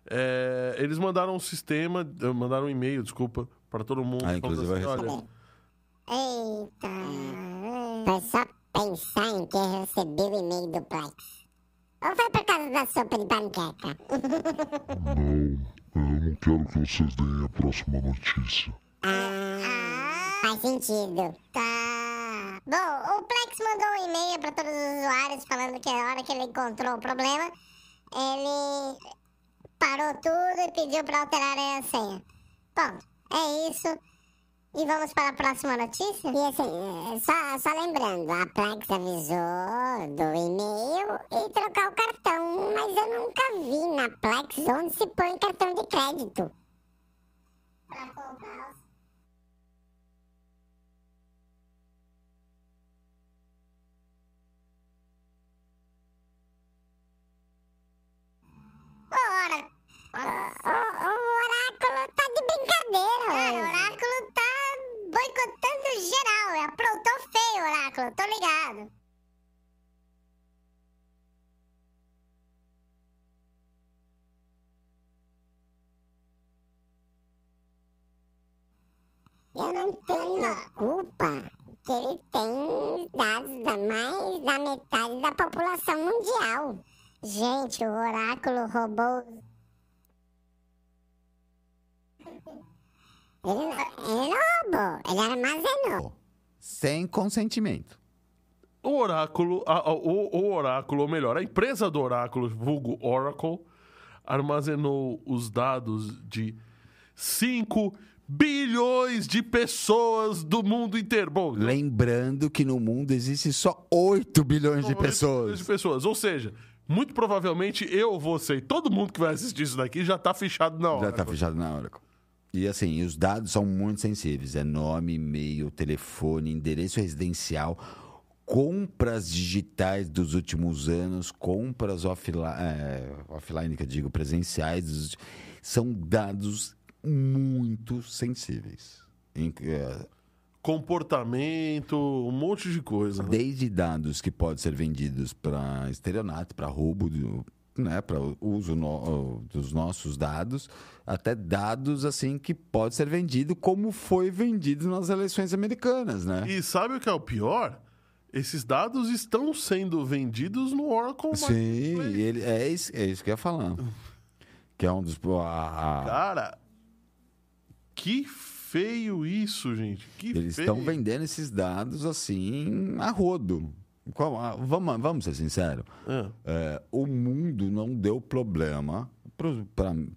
é, eles mandaram um sistema, eh, mandaram um e-mail, desculpa, para todo mundo. Ah, inclusive assim, recebi. olha, Eita. Foi só pensar em ter recebido o e-mail do Plex. Ou foi por causa da sopa de panqueca? Não, eu não quero que vocês deem a próxima notícia. Ah, faz sentido. Tá. Bom, o Plex mandou um e-mail para todos os usuários falando que a hora que ele encontrou o problema, ele parou tudo e pediu para alterarem a senha. Pronto, é isso. E vamos para a próxima notícia? E assim, é, só, só lembrando, a Plex avisou do e-mail e trocar o cartão, mas eu nunca vi na Plex onde se põe cartão de crédito. Para comprar Ora, O, o oráculo tá de brincadeira cara, o. Oráculo tá boicotando geral. Aprontou feio, Oráculo, tô ligado. Eu não tenho culpa que ele tem dados da mais da metade da população mundial. Gente, o Oráculo roubou. Ele, não- ele não roubou, ele armazenou. Sem consentimento. O Oráculo, a- a- o, o Oráculo, ou melhor, a empresa do Oráculo, vulgo Oracle, armazenou os dados de 5 bilhões de pessoas do mundo inteiro. Bom, Lembrando que no mundo existe só 8 bilhões de oito bilhões pessoas. de pessoas. Ou seja, muito provavelmente eu, você e todo mundo que vai assistir isso daqui já tá fechado na hora. Já tá fechado na Oracle. E assim, os dados são muito sensíveis. É nome, e-mail, telefone, endereço residencial, compras digitais dos últimos anos, compras offline, é, offline que eu digo, presenciais. São dados muito sensíveis. Comportamento, um monte de coisa. né? Desde dados que podem ser vendidos para estelionato, para roubo, né, para uso no- dos nossos dados, até dados assim que pode ser vendido como foi vendido nas eleições americanas, né? E sabe o que é o pior? Esses dados estão sendo vendidos no Oracle Sim, Marketplace. ele, é, isso, é isso que eu ia falar. Que é um dos. a- a- Cara, que feio isso, gente. Que eles estão vendendo esses dados assim a rodo. Vamos, vamos ser sinceros. É. É, o mundo não deu problema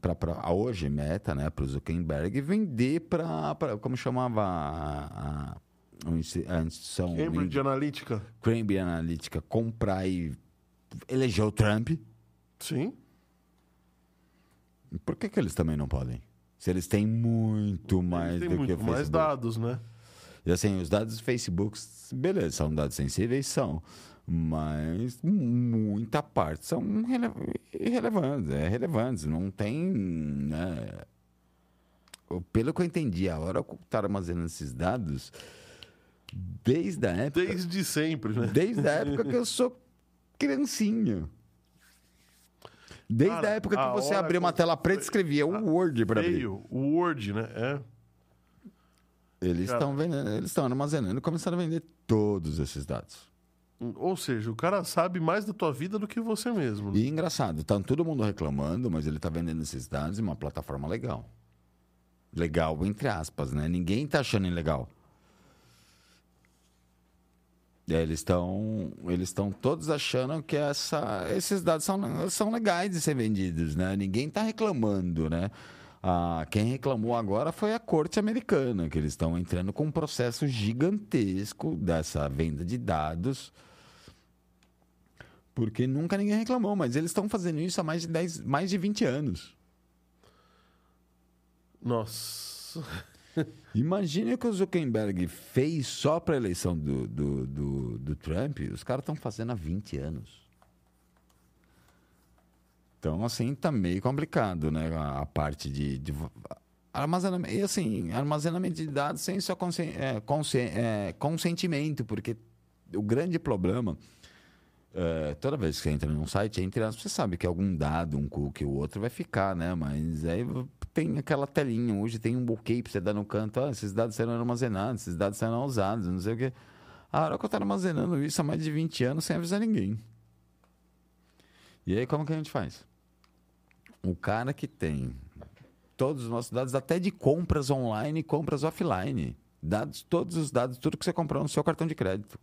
para hoje Meta, né, para o Zuckerberg vender para como chamava a, a, a insti- a instituição Cambridge Analytica. Cambridge Analytica comprar e eleger o Trump. Sim. Por que, que eles também não podem? Se eles têm muito mais Tem do muito que o mais Facebook. dados, né? E assim, os dados do Facebook, beleza, são dados sensíveis, são. Mas muita parte são irrele- irrelevantes, é relevantes, não tem. Né? Pelo que eu entendi, a hora que está armazenando esses dados, desde a época. Desde sempre, né? Desde a época que eu (laughs) sou criancinha. Desde Cara, a época que a você abria uma tela preta e escrevia um Word para abrir. O Word, né? É. Eles estão vendendo, eles estão armazenando e começaram a vender todos esses dados. Ou seja, o cara sabe mais da tua vida do que você mesmo. E engraçado, tá todo mundo reclamando, mas ele tá vendendo esses dados em uma plataforma legal. Legal, entre aspas, né? Ninguém tá achando ilegal. É, Eles estão eles estão todos achando que essa, esses dados são, são legais de ser vendidos, né? Ninguém está reclamando, né? Ah, quem reclamou agora foi a corte americana, que eles estão entrando com um processo gigantesco dessa venda de dados, porque nunca ninguém reclamou, mas eles estão fazendo isso há mais de 10, mais de 20 anos. Nossa. (laughs) Imagina o que o Zuckerberg fez só para a eleição do, do, do, do Trump. Os caras estão fazendo há 20 anos. Então, assim, tá meio complicado, né? A, parte de, de armazenamento. E assim, armazenamento de dados sem seu consen é, consen é, consentimento, porque o grande problema. É, toda vez que você entra num site, entra, você sabe que algum dado, um cookie ou outro vai ficar, né? Mas aí tem aquela telinha. Hoje tem um bloqueio para você dar no canto. Ah, esses dados serão armazenados, esses dados serão usados, não sei o quê. A Oracle está armazenando isso há mais de 20 anos sem avisar ninguém. E aí, como que a gente faz? O cara que tem todos os nossos dados, até de compras online e compras offline. Dados, todos os dados, tudo que você comprou no seu cartão de crédito.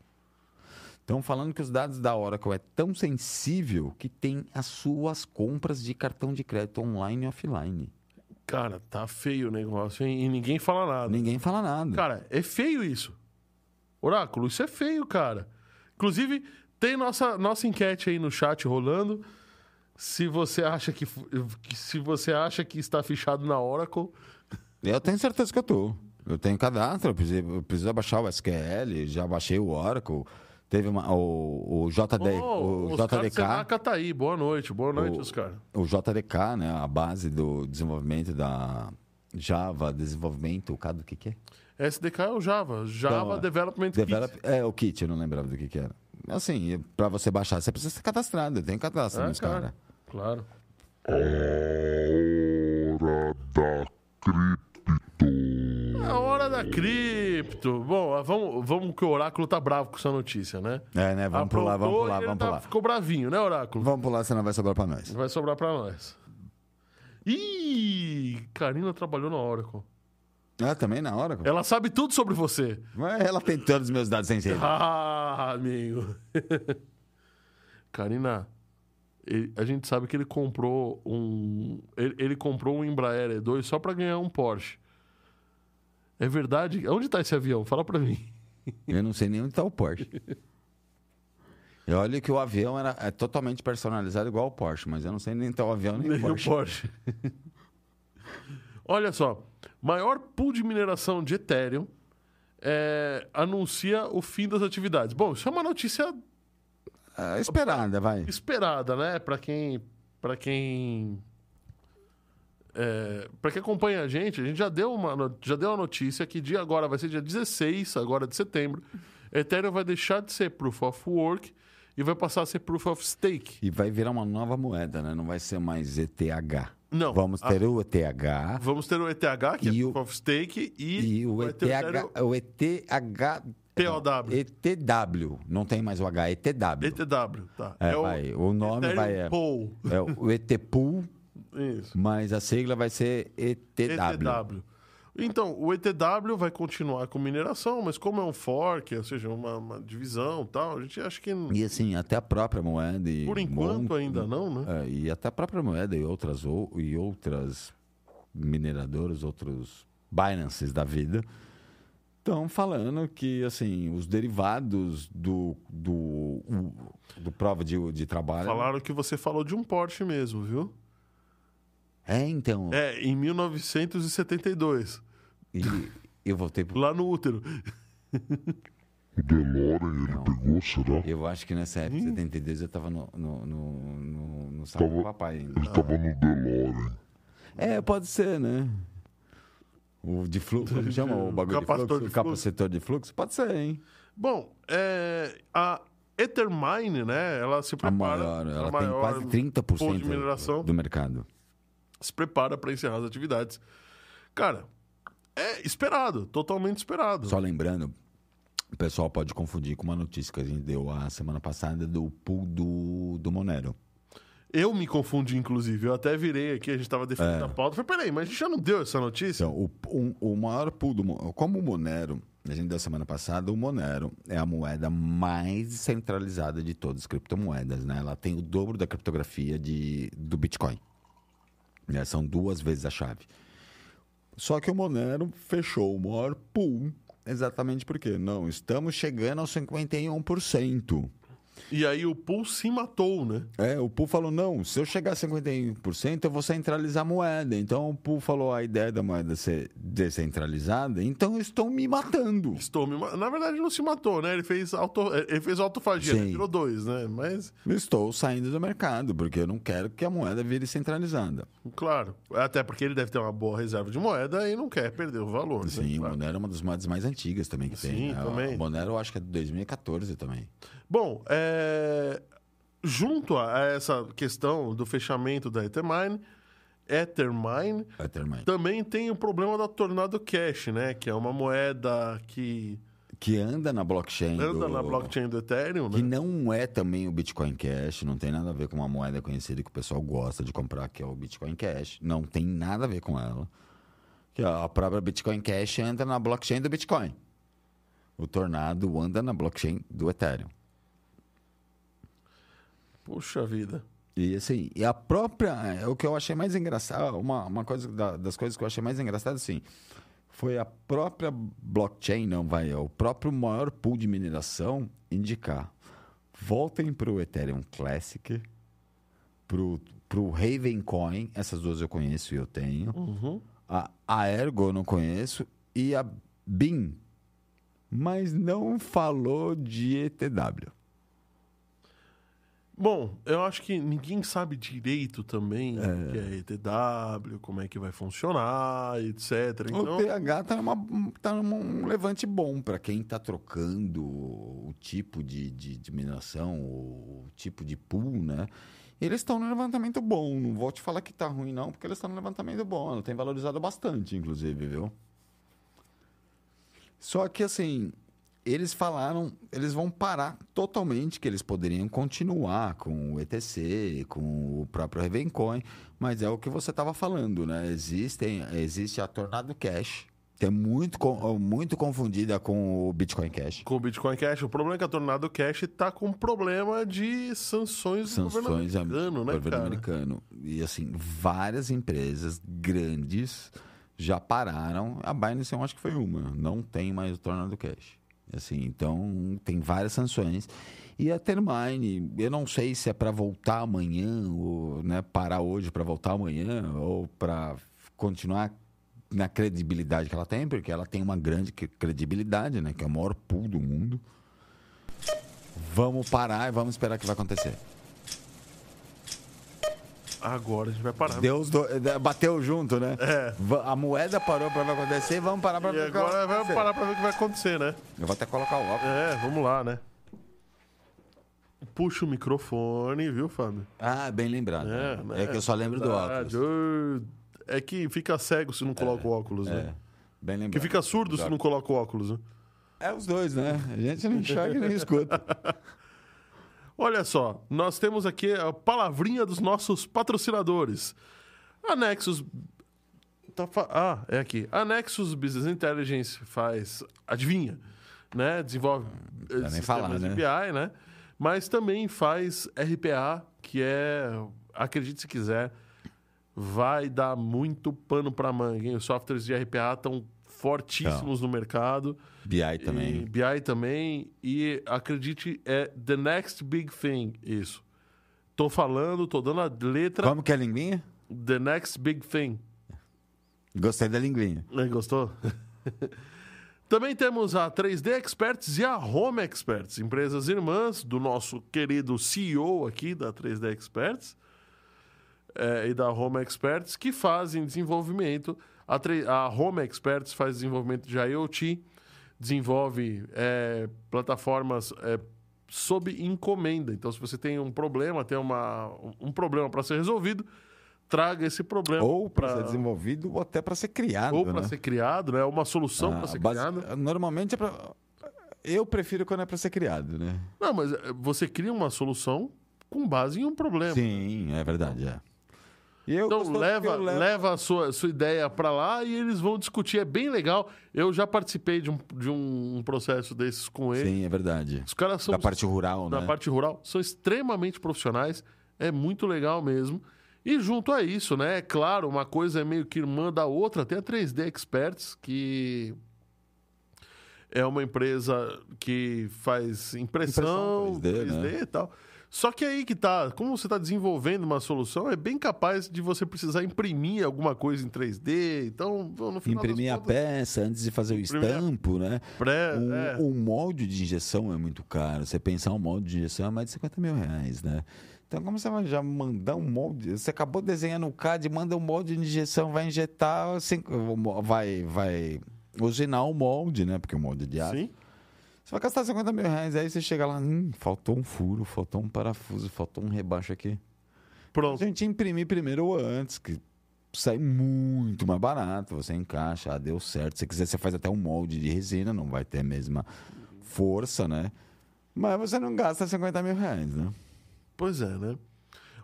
Estão falando que os dados da Oracle é tão sensível que tem as suas compras de cartão de crédito online e offline. Cara, tá feio o negócio, hein? E ninguém fala nada. Ninguém fala nada. Cara, é feio isso. Oráculo, isso é feio, cara. Inclusive, tem nossa, nossa enquete aí no chat rolando. Se você acha que, se você acha que está fichado na Oracle, Eu tenho certeza que eu tô. Eu tenho cadastro, eu preciso, eu preciso baixar o SQL, já baixei o Oracle. Teve uma, o, o JD, Oh, o JDK. Senaca tá aí. Boa noite, boa noite, O- os caras. o JDK, né, a base do desenvolvimento da Java, desenvolvimento, o cara do que que é? SDK é o Java. Java Então, Development Develop, Kit. é o kit, eu não lembrava do que que era. Assim, para você baixar, você precisa ser cadastrado, tem cadastro É, nos cara. caras. Claro. Hora da cripto. É a hora da cripto. Bom, vamos, vamos que o Oráculo tá bravo com essa notícia, né? É, né, vamos pular, vamos Aprontou pular, e ele vamos tá- pular. Ficou bravinho, né, Oráculo? Vamos pular, senão vai sobrar para nós. Vai sobrar pra nós. Ih, Karina trabalhou na Oracle. Ah, também na hora? Ela sabe tudo sobre você. Mas ela tem todos os meus dados sensíveis. (laughs) Ah, amigo. (laughs) Karina, ele- a gente sabe que ele comprou um. Ele, ele comprou um Embraer E2 só pra ganhar um Porsche. É verdade? Onde tá esse avião? Fala pra mim. Eu não sei nem onde está o Porsche. E olha que o avião era, é totalmente personalizado igual o Porsche, mas eu não sei nem tá o avião nem o Nem o Porsche. Porsche. (laughs) Olha só. Maior pool de mineração de Ethereum é, anuncia o fim das atividades. Bom, isso é uma notícia É, esperada, vai. esperada, né? Para quem, para quem, é, para quem acompanha a gente, a gente já deu uma, já deu a notícia que dia agora vai ser dia 16, agora de setembro, Ethereum vai deixar de ser Proof of Work e vai passar a ser Proof of Stake. E vai virar uma nova moeda, né? Não vai ser mais ETH. Não. Vamos a- ter o ETH Vamos ter o ETH, que E é o- Proof of Stake, e, e o o ETH, o ETH POW. ETW. Não tem mais o H, ETW. ETW, tá. É, vai. O nome Ethereum vai é, Pool. é o ETPOol, (laughs) Isso. mas a sigla vai ser ETW. ETW. Então, o ETW vai continuar com mineração, mas como é um fork, ou seja, uma, uma divisão e tal, a gente acha que E assim, até a própria moeda e por enquanto ainda não, né? É, e até a própria moeda e outras, ou, e outras mineradoras, outros Binances da vida, estão falando que assim, os derivados do, do, do prova de, de trabalho. Falaram que você falou de um Porsche mesmo, viu? É, então. É, em 1972, E eu voltei pro. lá no útero. O DeLorean ele pegou, será? Eu acho que nessa época, 72, eu tava no, no, no, no, no salão do Tava- papai ainda. Ele tava no DeLorean. É, pode ser, né? O de fluxo, como chama o bagulho de Capacitor fluxo? de o fluxo. capacitor de fluxo? Pode ser, hein? Bom, é, a Ethermine, né? Ela se A prepara. maior, a ela tem quase pool 30% de mineração. do mercado. Se prepara para encerrar as atividades. Cara, é esperado, totalmente esperado. Só lembrando, o pessoal pode confundir com uma notícia que a gente deu a semana passada do pool do, do Monero. Eu me confundi, inclusive. Eu até virei aqui, a gente tava defendendo a pauta. Falei, peraí, mas a gente já não deu essa notícia? É. Então, o, o maior pool do Mo- Como o Monero, a gente deu semana passada, o Monero é a moeda mais centralizada de todas as criptomoedas, né? Ela tem o dobro da criptografia de, do Bitcoin. Né? São duas vezes a chave. Só que o Monero fechou o maior pool exatamente porque não estamos chegando aos 51%. E aí o pool se matou, né? É, o pool falou, não, se eu chegar a 51%, eu vou centralizar a moeda. Então o pool falou a ideia da moeda ser descentralizada, então eu estou me matando. Estou me Na verdade, não se matou, né? Ele fez, auto... ele fez autofagia, Sim. ele tirou dois, né? Mas, Estou saindo do mercado, porque eu não quero que a moeda vire centralizada. claro. Até porque ele deve ter uma boa reserva de moeda e não quer perder o valor. né? Sim, o Claro. Monero é uma das moedas mais antigas também que Sim, tem. né? também. O Monero eu acho que é de 2014 também. Bom, é, junto a essa questão do fechamento da Ethermine, Ethermine Ethermine. também tem o problema da Tornado Cash, né? Que é uma moeda que Que anda na blockchain. anda do- na blockchain do Ethereum, Que né? não é também o Bitcoin Cash, não tem nada a ver com uma moeda conhecida que o pessoal gosta de comprar, que é o Bitcoin Cash. Não tem nada a ver com ela. Que a própria Bitcoin Cash anda na blockchain do Bitcoin. O Tornado anda na blockchain do Ethereum. Puxa vida. E assim, e a própria. é, O que eu achei mais engraçado, uma, uma coisa da- das coisas que eu achei mais engraçado, assim, foi a própria blockchain, não vai, é o próprio maior pool de mineração indicar. Voltem para o Ethereum Classic, pro, pro Ravencoin, essas duas eu conheço e eu tenho. Uhum. A, a Ergo eu não conheço e a BIM, mas não falou de ETW. Bom, eu acho que ninguém sabe direito também o que é ETW, como é que vai funcionar, etc. Então, O TH tá, numa, tá num levante bom para quem tá trocando o tipo de, de, de mineração, o tipo de pool, né? Eles estão no levantamento bom. Não vou te falar que tá ruim, não, porque eles estão no levantamento bom. Ela tem valorizado bastante, inclusive, viu? Só que assim, eles falaram, eles vão parar totalmente, que eles poderiam continuar com o ETC, com o próprio Ravencoin, mas é o que você estava falando, né? Existem, existe a Tornado Cash, que é muito, muito confundida com o Bitcoin Cash. com o Bitcoin Cash, o problema é que a Tornado Cash tá com problema de sanções, do governo Sanções am- americano, né, governo cara? americano. E assim, várias empresas grandes já pararam. A Binance eu acho que foi uma. Não tem mais o Tornado Cash. Assim, então tem várias sanções. E a Termine, eu não sei se é para voltar amanhã, ou né, parar hoje para voltar amanhã, ou para continuar na credibilidade que ela tem, porque ela tem uma grande cre- credibilidade, né? Que é o maior pool do mundo. Vamos parar e vamos esperar o que vai acontecer. Agora a gente vai parar. Deus do... bateu junto, né? É. A moeda parou pra ver o que vai acontecer, vamos parar pra E ver o que vai agora vai acontecer. parar pra ver o que vai acontecer, né? Eu vou até colocar o óculos. É, vamos lá, né? Puxa o microfone, viu, Fábio? Ah, bem lembrado. É, É, né? que eu só lembro do óculos. Ô, É que fica cego se não coloca o óculos, É, né? bem lembrado. Que fica surdo se não coloca o óculos, né? É os dois, né? A gente não enxerga e nem escuta. (laughs) Olha só, nós temos aqui a palavrinha dos nossos patrocinadores. A Nexus. tá fa- Ah, é aqui. A Nexus Business Intelligence faz. Adivinha? Né? Desenvolve eh, nem falar, né? BI, né? Mas também faz RPA, que é. Acredite se quiser, vai dar muito pano para manga. Hein? Os softwares de RPA estão fortíssimos no mercado. BI E também. BI também. E acredite, é the next big thing isso. Tô falando, tô dando a letra Como que é a linguinha? the next big thing. Gostei da linguinha. Aí, Gostou? (laughs) Também temos a 3D Experts e a Home Experts, empresas irmãs do nosso querido CEO aqui da 3D Experts eh, e da Home Experts, que fazem desenvolvimento. A, a Home Experts faz desenvolvimento de IoT, desenvolve eh, plataformas eh, sob encomenda. Então, se você tem um problema, tem uma, um problema para ser resolvido, traga esse problema Ou para ser desenvolvido, ou até para ser criado. ou para né? ser criado, né? Uma solução Ah, para ser base- criada. Normalmente é pra... Eu prefiro quando é para ser criado, né? Não, mas eh, você cria uma solução com base em um problema. Sim, é verdade, é. Eu Então leva, leva a sua, sua ideia para lá e eles vão discutir. É bem legal. Eu já participei de um, de um processo desses com eles. Sim, é verdade. Os caras são Da parte rural, da né? parte rural são extremamente profissionais. É muito legal mesmo. E junto a isso, né? É claro, uma coisa é meio que irmã da outra. Tem a 3D Experts, que é uma empresa que faz impressão, Impressão 3D, 3D, né? e tal. Só que aí que tá, como você está desenvolvendo uma solução, é bem capaz de você precisar imprimir alguma coisa em 3D. Então, no final Imprimir a contas, peça antes de fazer o a- estampo, né? pré, Um, é, um molde de injeção é muito caro. Você pensar um molde de injeção é mais de 50 mil reais, né? Então, como você vai já mandar um molde? Você acabou de desenhar no CAD, manda um molde de injeção, vai injetar, assim, vai, vai usinar o molde, né? Porque o molde é de aço. sim. Você vai gastar 50 mil reais, aí você chega lá, hum, faltou um furo, faltou um parafuso, faltou um rebaixo aqui. A Pronto. gente imprimir primeiro ou antes, que sai muito mais barato. Você encaixa, ah, deu certo. Se quiser, você faz até um molde de resina, não vai ter a mesma força, né? Mas você não gasta 50 mil reais, né? Pois é, né?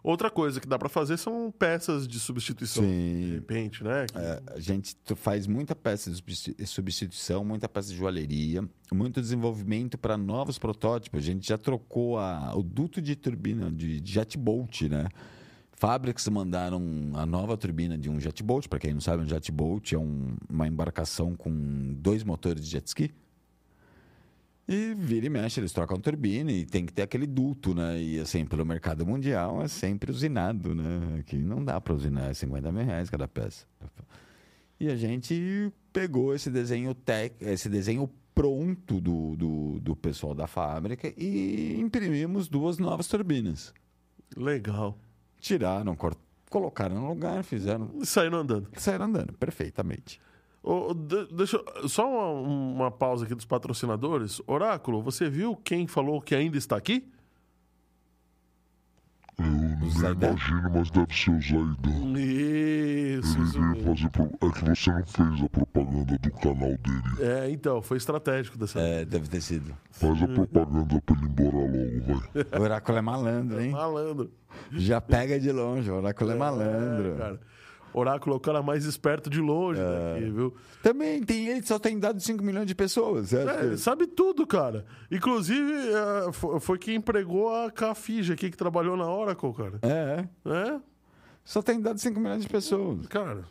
Outra coisa que dá para fazer são peças de substituição. De Sim. repente, né? Que- É, a gente faz muita peça de substi- substituição, muita peça de joalheria, muito desenvolvimento para novos protótipos. A gente já trocou a- o duto de turbina de, de jet bolt, né? Fábricas mandaram a nova turbina de um jet bolt. Para quem não sabe, um jet bolt é um- uma embarcação com dois motores de jet ski. E vira e mexe, eles trocam turbina e tem que ter aquele duto, né? E assim, pelo mercado mundial é sempre usinado, né? Aqui não dá para usinar, é 50 mil reais cada peça. E a gente pegou esse desenho tec, esse desenho pronto do, do, do pessoal da fábrica e imprimimos duas novas turbinas. Legal. Tiraram, cor- colocaram no lugar, fizeram. E saíram andando. Saíram andando, perfeitamente. Ô, de- deixa eu- só uma, uma pausa aqui dos patrocinadores. Oráculo, você viu quem falou que ainda está aqui? Eu não Zaidan? imagino, mas deve ser o Zaidan. Isso, Ele isso veio fazer. Pro... É que você não fez a propaganda do canal dele. É, então, foi estratégico dessa vez. É, deve ter sido. Faz a propaganda pra ele ir embora logo, vai. O oráculo é malandro, hein? Malandro. Já pega de longe, o oráculo é malandro. É, cara. Oráculo é o cara mais esperto de longe É. daqui, viu? Também tem ele, só tem dado 5 milhões de pessoas. É, que- ele sabe tudo, cara. Inclusive, é, fo- foi quem empregou a Cafija aqui que trabalhou na Oracle, cara. É, é. É, Só tem dado 5 milhões de pessoas. cara.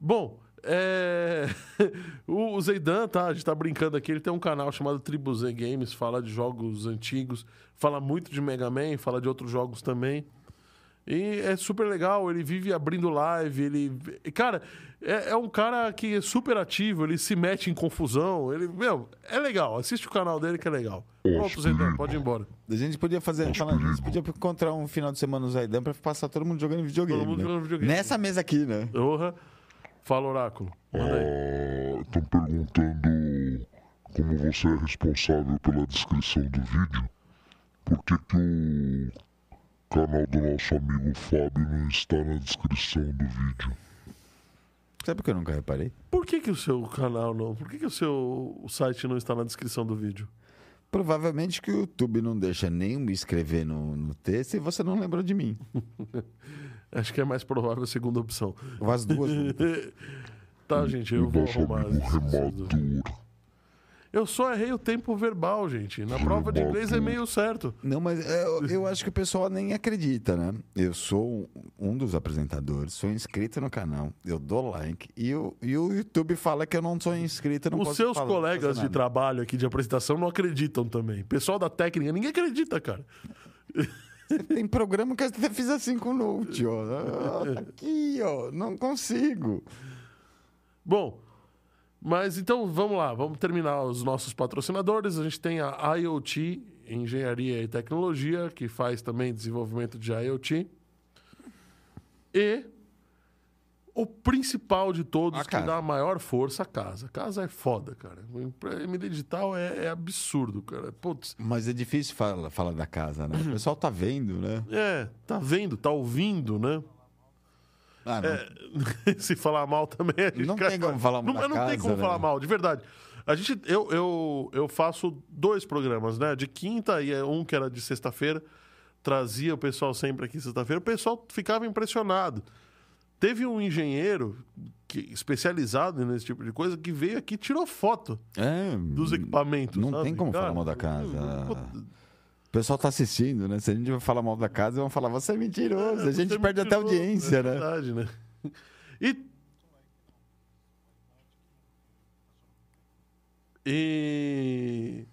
Bom, é... (laughs) o o Zeidan, tá? A gente tá brincando aqui. Ele tem um canal chamado Tribu Z Games, fala de jogos antigos, fala muito de Mega Man, fala de outros jogos também. E é super legal, ele vive abrindo live, ele. Cara, é, é um cara que é super ativo, ele se mete em confusão. Ele, meu, é legal. Assiste o canal dele que é legal. Pronto, Zeidan, pode ir embora. A gente podia fazer, falando nisso, podia encontrar um final de semana no Zaidan pra passar todo mundo jogando videogame. Todo mundo né? jogando videogame. Nessa mesa aqui, né? Porra. Fala, Oráculo. Manda aí. Estão perguntando como você é responsável pela descrição do vídeo. Por que, que o canal do nosso amigo Fábio não está na descrição do vídeo? Sabe por que eu nunca reparei? Por que, que o seu canal não? Por que, que o seu site não está na descrição do vídeo? Provavelmente que o YouTube não deixa nem me escrever no, no texto e você não lembrou de mim. (laughs) Acho que é mais provável a segunda opção. Ou as duas. (laughs) tá, gente, eu o vou nosso arrumar. amigo duas. Eu só errei o tempo verbal, gente. Na prova de inglês é meio certo. Não, mas é, eu, eu acho que o pessoal nem acredita, né? Eu sou um dos apresentadores, sou inscrito no canal, eu dou like e o, e o YouTube fala que eu não sou inscrito. Não Os posso seus falar, colegas de trabalho aqui de apresentação não acreditam também. Pessoal da técnica, ninguém acredita, cara. Tem programa que eu até fiz assim com o Note, ó. (laughs) Aqui, ó. Não consigo. Bom, mas então vamos lá, vamos terminar os nossos patrocinadores. A gente tem a IoT, Engenharia e Tecnologia, que faz também desenvolvimento de IoT. E o principal de todos, que dá a maior força, a casa. A casa é foda, cara. Mídia digital é, é absurdo, cara. Putz, Mas é difícil falar, falar da casa, né? O pessoal tá vendo, né? é, tá vendo, tá ouvindo, né? Ah. É, (laughs) se falar mal também. a gente Não cai tem como falar mal não, Não tem casa, como né? falar mal, de verdade. A gente, eu, eu, eu faço dois programas, né? De quinta e é um que era de sexta-feira. Trazia o pessoal sempre aqui sexta-feira. O pessoal ficava impressionado. Teve um engenheiro que, especializado nesse tipo de coisa que veio aqui e tirou foto É, dos equipamentos. não sabe? tem como Cara, falar mal da casa. puta, O pessoal tá assistindo, né? Se a gente vai falar mal da casa, vão falar, você é mentiroso. a gente você perde até mentiroso, audiência, é né? verdade, né? E E.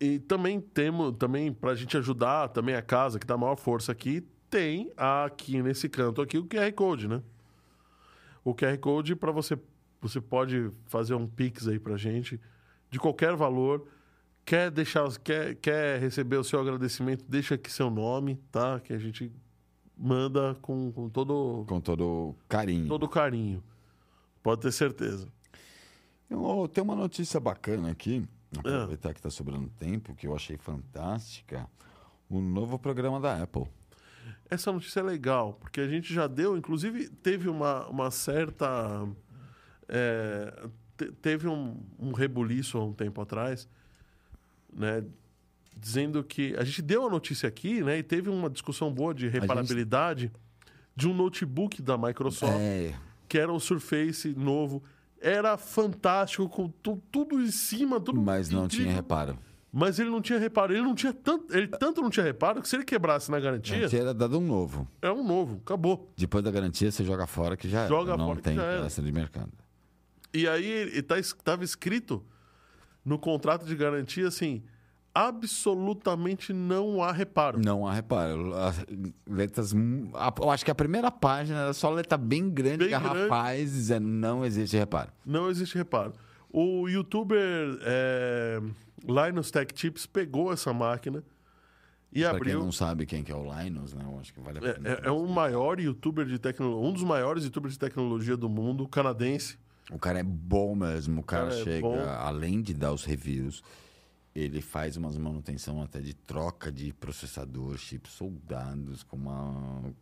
E também temos, também pra gente ajudar também a casa que dá maior força aqui, tem aqui nesse canto aqui o QR Code, né? O QR Code para você você pode fazer um Pix aí pra gente de qualquer valor. Quer deixar, quer, quer receber o seu agradecimento, deixa aqui seu nome, tá? Que a gente manda com, com todo Com todo carinho. todo carinho. Pode ter certeza. Eu- tem uma notícia bacana aqui, Ah. aproveitar que está sobrando tempo, que eu achei fantástica. O novo programa da Apple. Essa notícia é legal, porque a gente já deu, inclusive teve uma, uma certa. é, te- teve um, um rebuliço há um tempo atrás, né? Dizendo que. A gente deu a notícia aqui, né? E teve uma discussão boa de reparabilidade de um notebook da Microsoft, É, que era o Surface novo. Era fantástico, com tu- tudo em cima, tudo. mas não tinha reparo. Mas ele não tinha reparo. Ele não tinha tanto. Ele tanto não tinha reparo que se ele quebrasse na garantia, Tinha dado um novo. é um novo. Acabou. Depois da garantia, você joga fora que já era. Joga não fora que tem já era. essa de mercado. E aí tá, es- tava escrito no contrato de garantia assim: absolutamente não há reparo. Não há reparo. As letras. Eu acho que a primeira página era só letra bem grande, Bem garrafais, dizendo não existe reparo. Não existe reparo. O youtuber é, Linus Tech Tips pegou essa máquina e Pra quem abriu. não sabe quem que é o Linus, né? Eu acho que vale a pena. É, é, é o maior youtuber de tecnologia, um dos maiores youtubers de tecnologia do mundo, canadense. O cara é bom mesmo. O cara, cara é chega, bom. além de dar os reviews, ele faz umas manutenção até de troca de processador, chips soldados, com uma.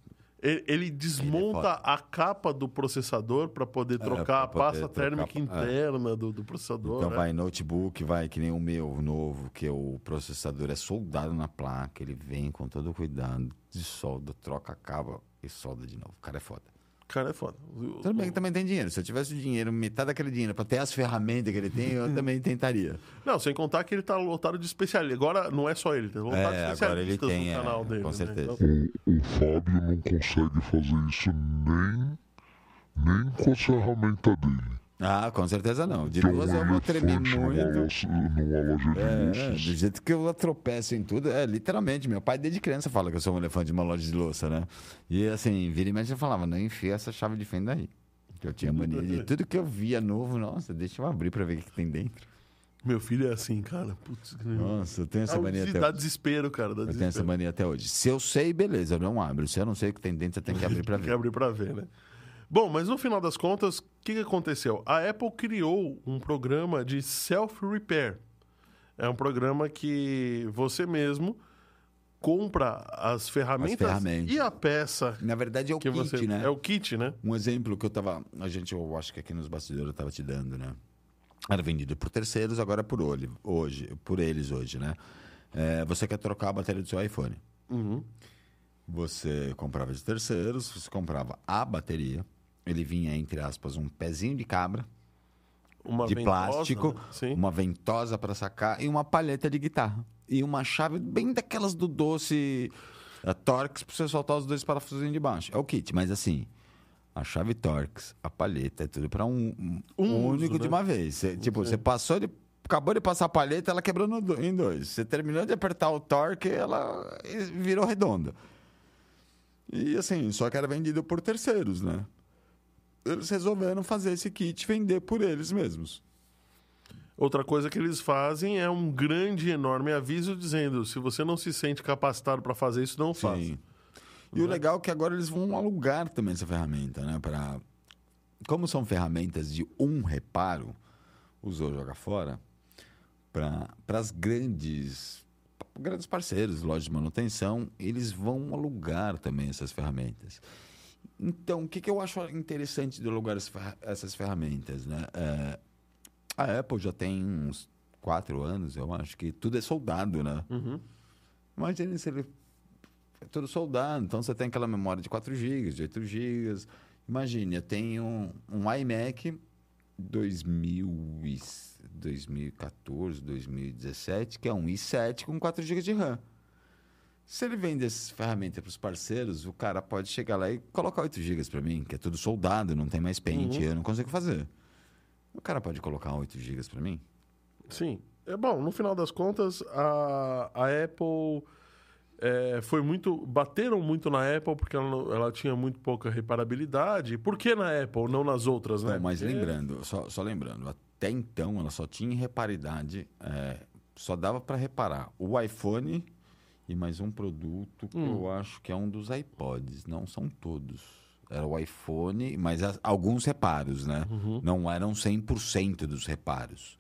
Ele, ele desmonta foda. a capa do processador para poder trocar É, pra a poder pasta trocar, térmica é. interna do, do processador. Então né? vai notebook, vai que nem o meu novo, que o processador é soldado na placa, ele vem com todo o cuidado, de solda, troca a cabo e solda de novo. O cara é foda. Cara, é foda. Tudo bem que também tem dinheiro. Se eu tivesse o dinheiro, metade daquele dinheiro, pra ter as ferramentas que ele tem, eu (laughs) também tentaria. Não, sem contar que ele tá lotado de especialistas. Agora não é só ele, tem lotado de É, agora ele especialistas tem, no canal é, dele. com né? certeza. Então, O, o Fábio não consegue fazer isso nem, nem com a ferramenta dele. Ah, com certeza não. De é um duas eu vou tremer muito. É, do jeito que eu tropeço em tudo, é literalmente. Meu pai, desde criança, fala que eu sou um elefante de uma loja de louça, né? E assim, vira e mexe, eu falava, não enfia essa chave de fenda aí. Que eu tinha mania de tudo que eu via novo, nossa, deixa eu abrir pra ver o que, tem dentro. Meu filho é assim, cara. Putz, Nossa, eu tenho essa dá, mania até dá hoje. desespero, cara. Dá Eu tenho essa desespero. mania até hoje. Se eu sei, beleza, eu não abro. Se eu não sei o que tem dentro, eu tenho que abrir pra (laughs) Tem que ver. abrir pra ver, né? Bom, mas no final das contas, o que, que aconteceu? A Apple criou um programa de self-repair. É um programa que você mesmo compra as ferramentas, ferramentas. e a peça Na verdade, é o kit, você. né? É o kit, né? Um exemplo que eu tava. A gente, eu acho que aqui nos bastidores eu tava te dando, né? Era vendido por terceiros, agora é por olho, hoje, por eles hoje, né? É, você quer trocar a bateria do seu iPhone. Uhum. Você comprava de terceiros, você comprava a bateria. Ele vinha, entre aspas, um pezinho de cabra, Uma de ventosa, plástico, né? Uma ventosa para sacar e uma palheta de guitarra. E uma chave bem daquelas do doce a Torx para você soltar os dois parafusinhos de baixo. É o kit, mas assim, a chave Torx, a palheta, é tudo para um, um, Um único uso, de né? uma vez. Você, tipo, você passou de. Acabou de passar a palheta, ela quebrou no em dois. Você terminou de apertar o torque, ela virou redonda. E assim, só que era vendido por terceiros, né? Eles resolveram fazer esse kit vender por eles mesmos. Outra coisa que eles fazem é um grande, enorme aviso dizendo: se você não se sente capacitado para fazer isso, não faça. Sim. E o legal é que agora eles vão alugar também essa ferramenta, né? Pra... Como são ferramentas de um reparo, usou, joga fora, para as grandes, grandes parceiros, lojas de manutenção, eles vão alugar também essas ferramentas. Então, o que, que eu acho interessante de ferra- essas ferramentas, né? É, a Apple já tem uns quatro anos, eu acho que tudo é soldado, né? Uhum. Imagina se ele é tudo soldado, então você tem aquela memória de 4 GB, de 8 GB. Imagine, eu tenho um, um iMac 2000 e- 2014, 2017, que é um i7 com 4 GB de RAM. Se ele vende essas ferramentas para os parceiros, o cara pode chegar lá e colocar 8 GB para mim, que é tudo soldado, não tem mais pente, eu não consigo fazer. O cara pode colocar 8 GB pra mim? Sim. É bom, no final das contas, a, a Apple é, foi muito. Bateram muito na Apple porque ela, ela tinha muito pouca reparabilidade. Por que na Apple, não nas outras, né? Não, mas Porque- lembrando, só, só lembrando, até então ela só tinha reparidade, é, só dava para reparar o iPhone e mais um produto que Hum. eu acho que é um dos iPods, não são todos. Era o iPhone, mas as- alguns reparos, né? Uhum. Não eram 100% dos reparos.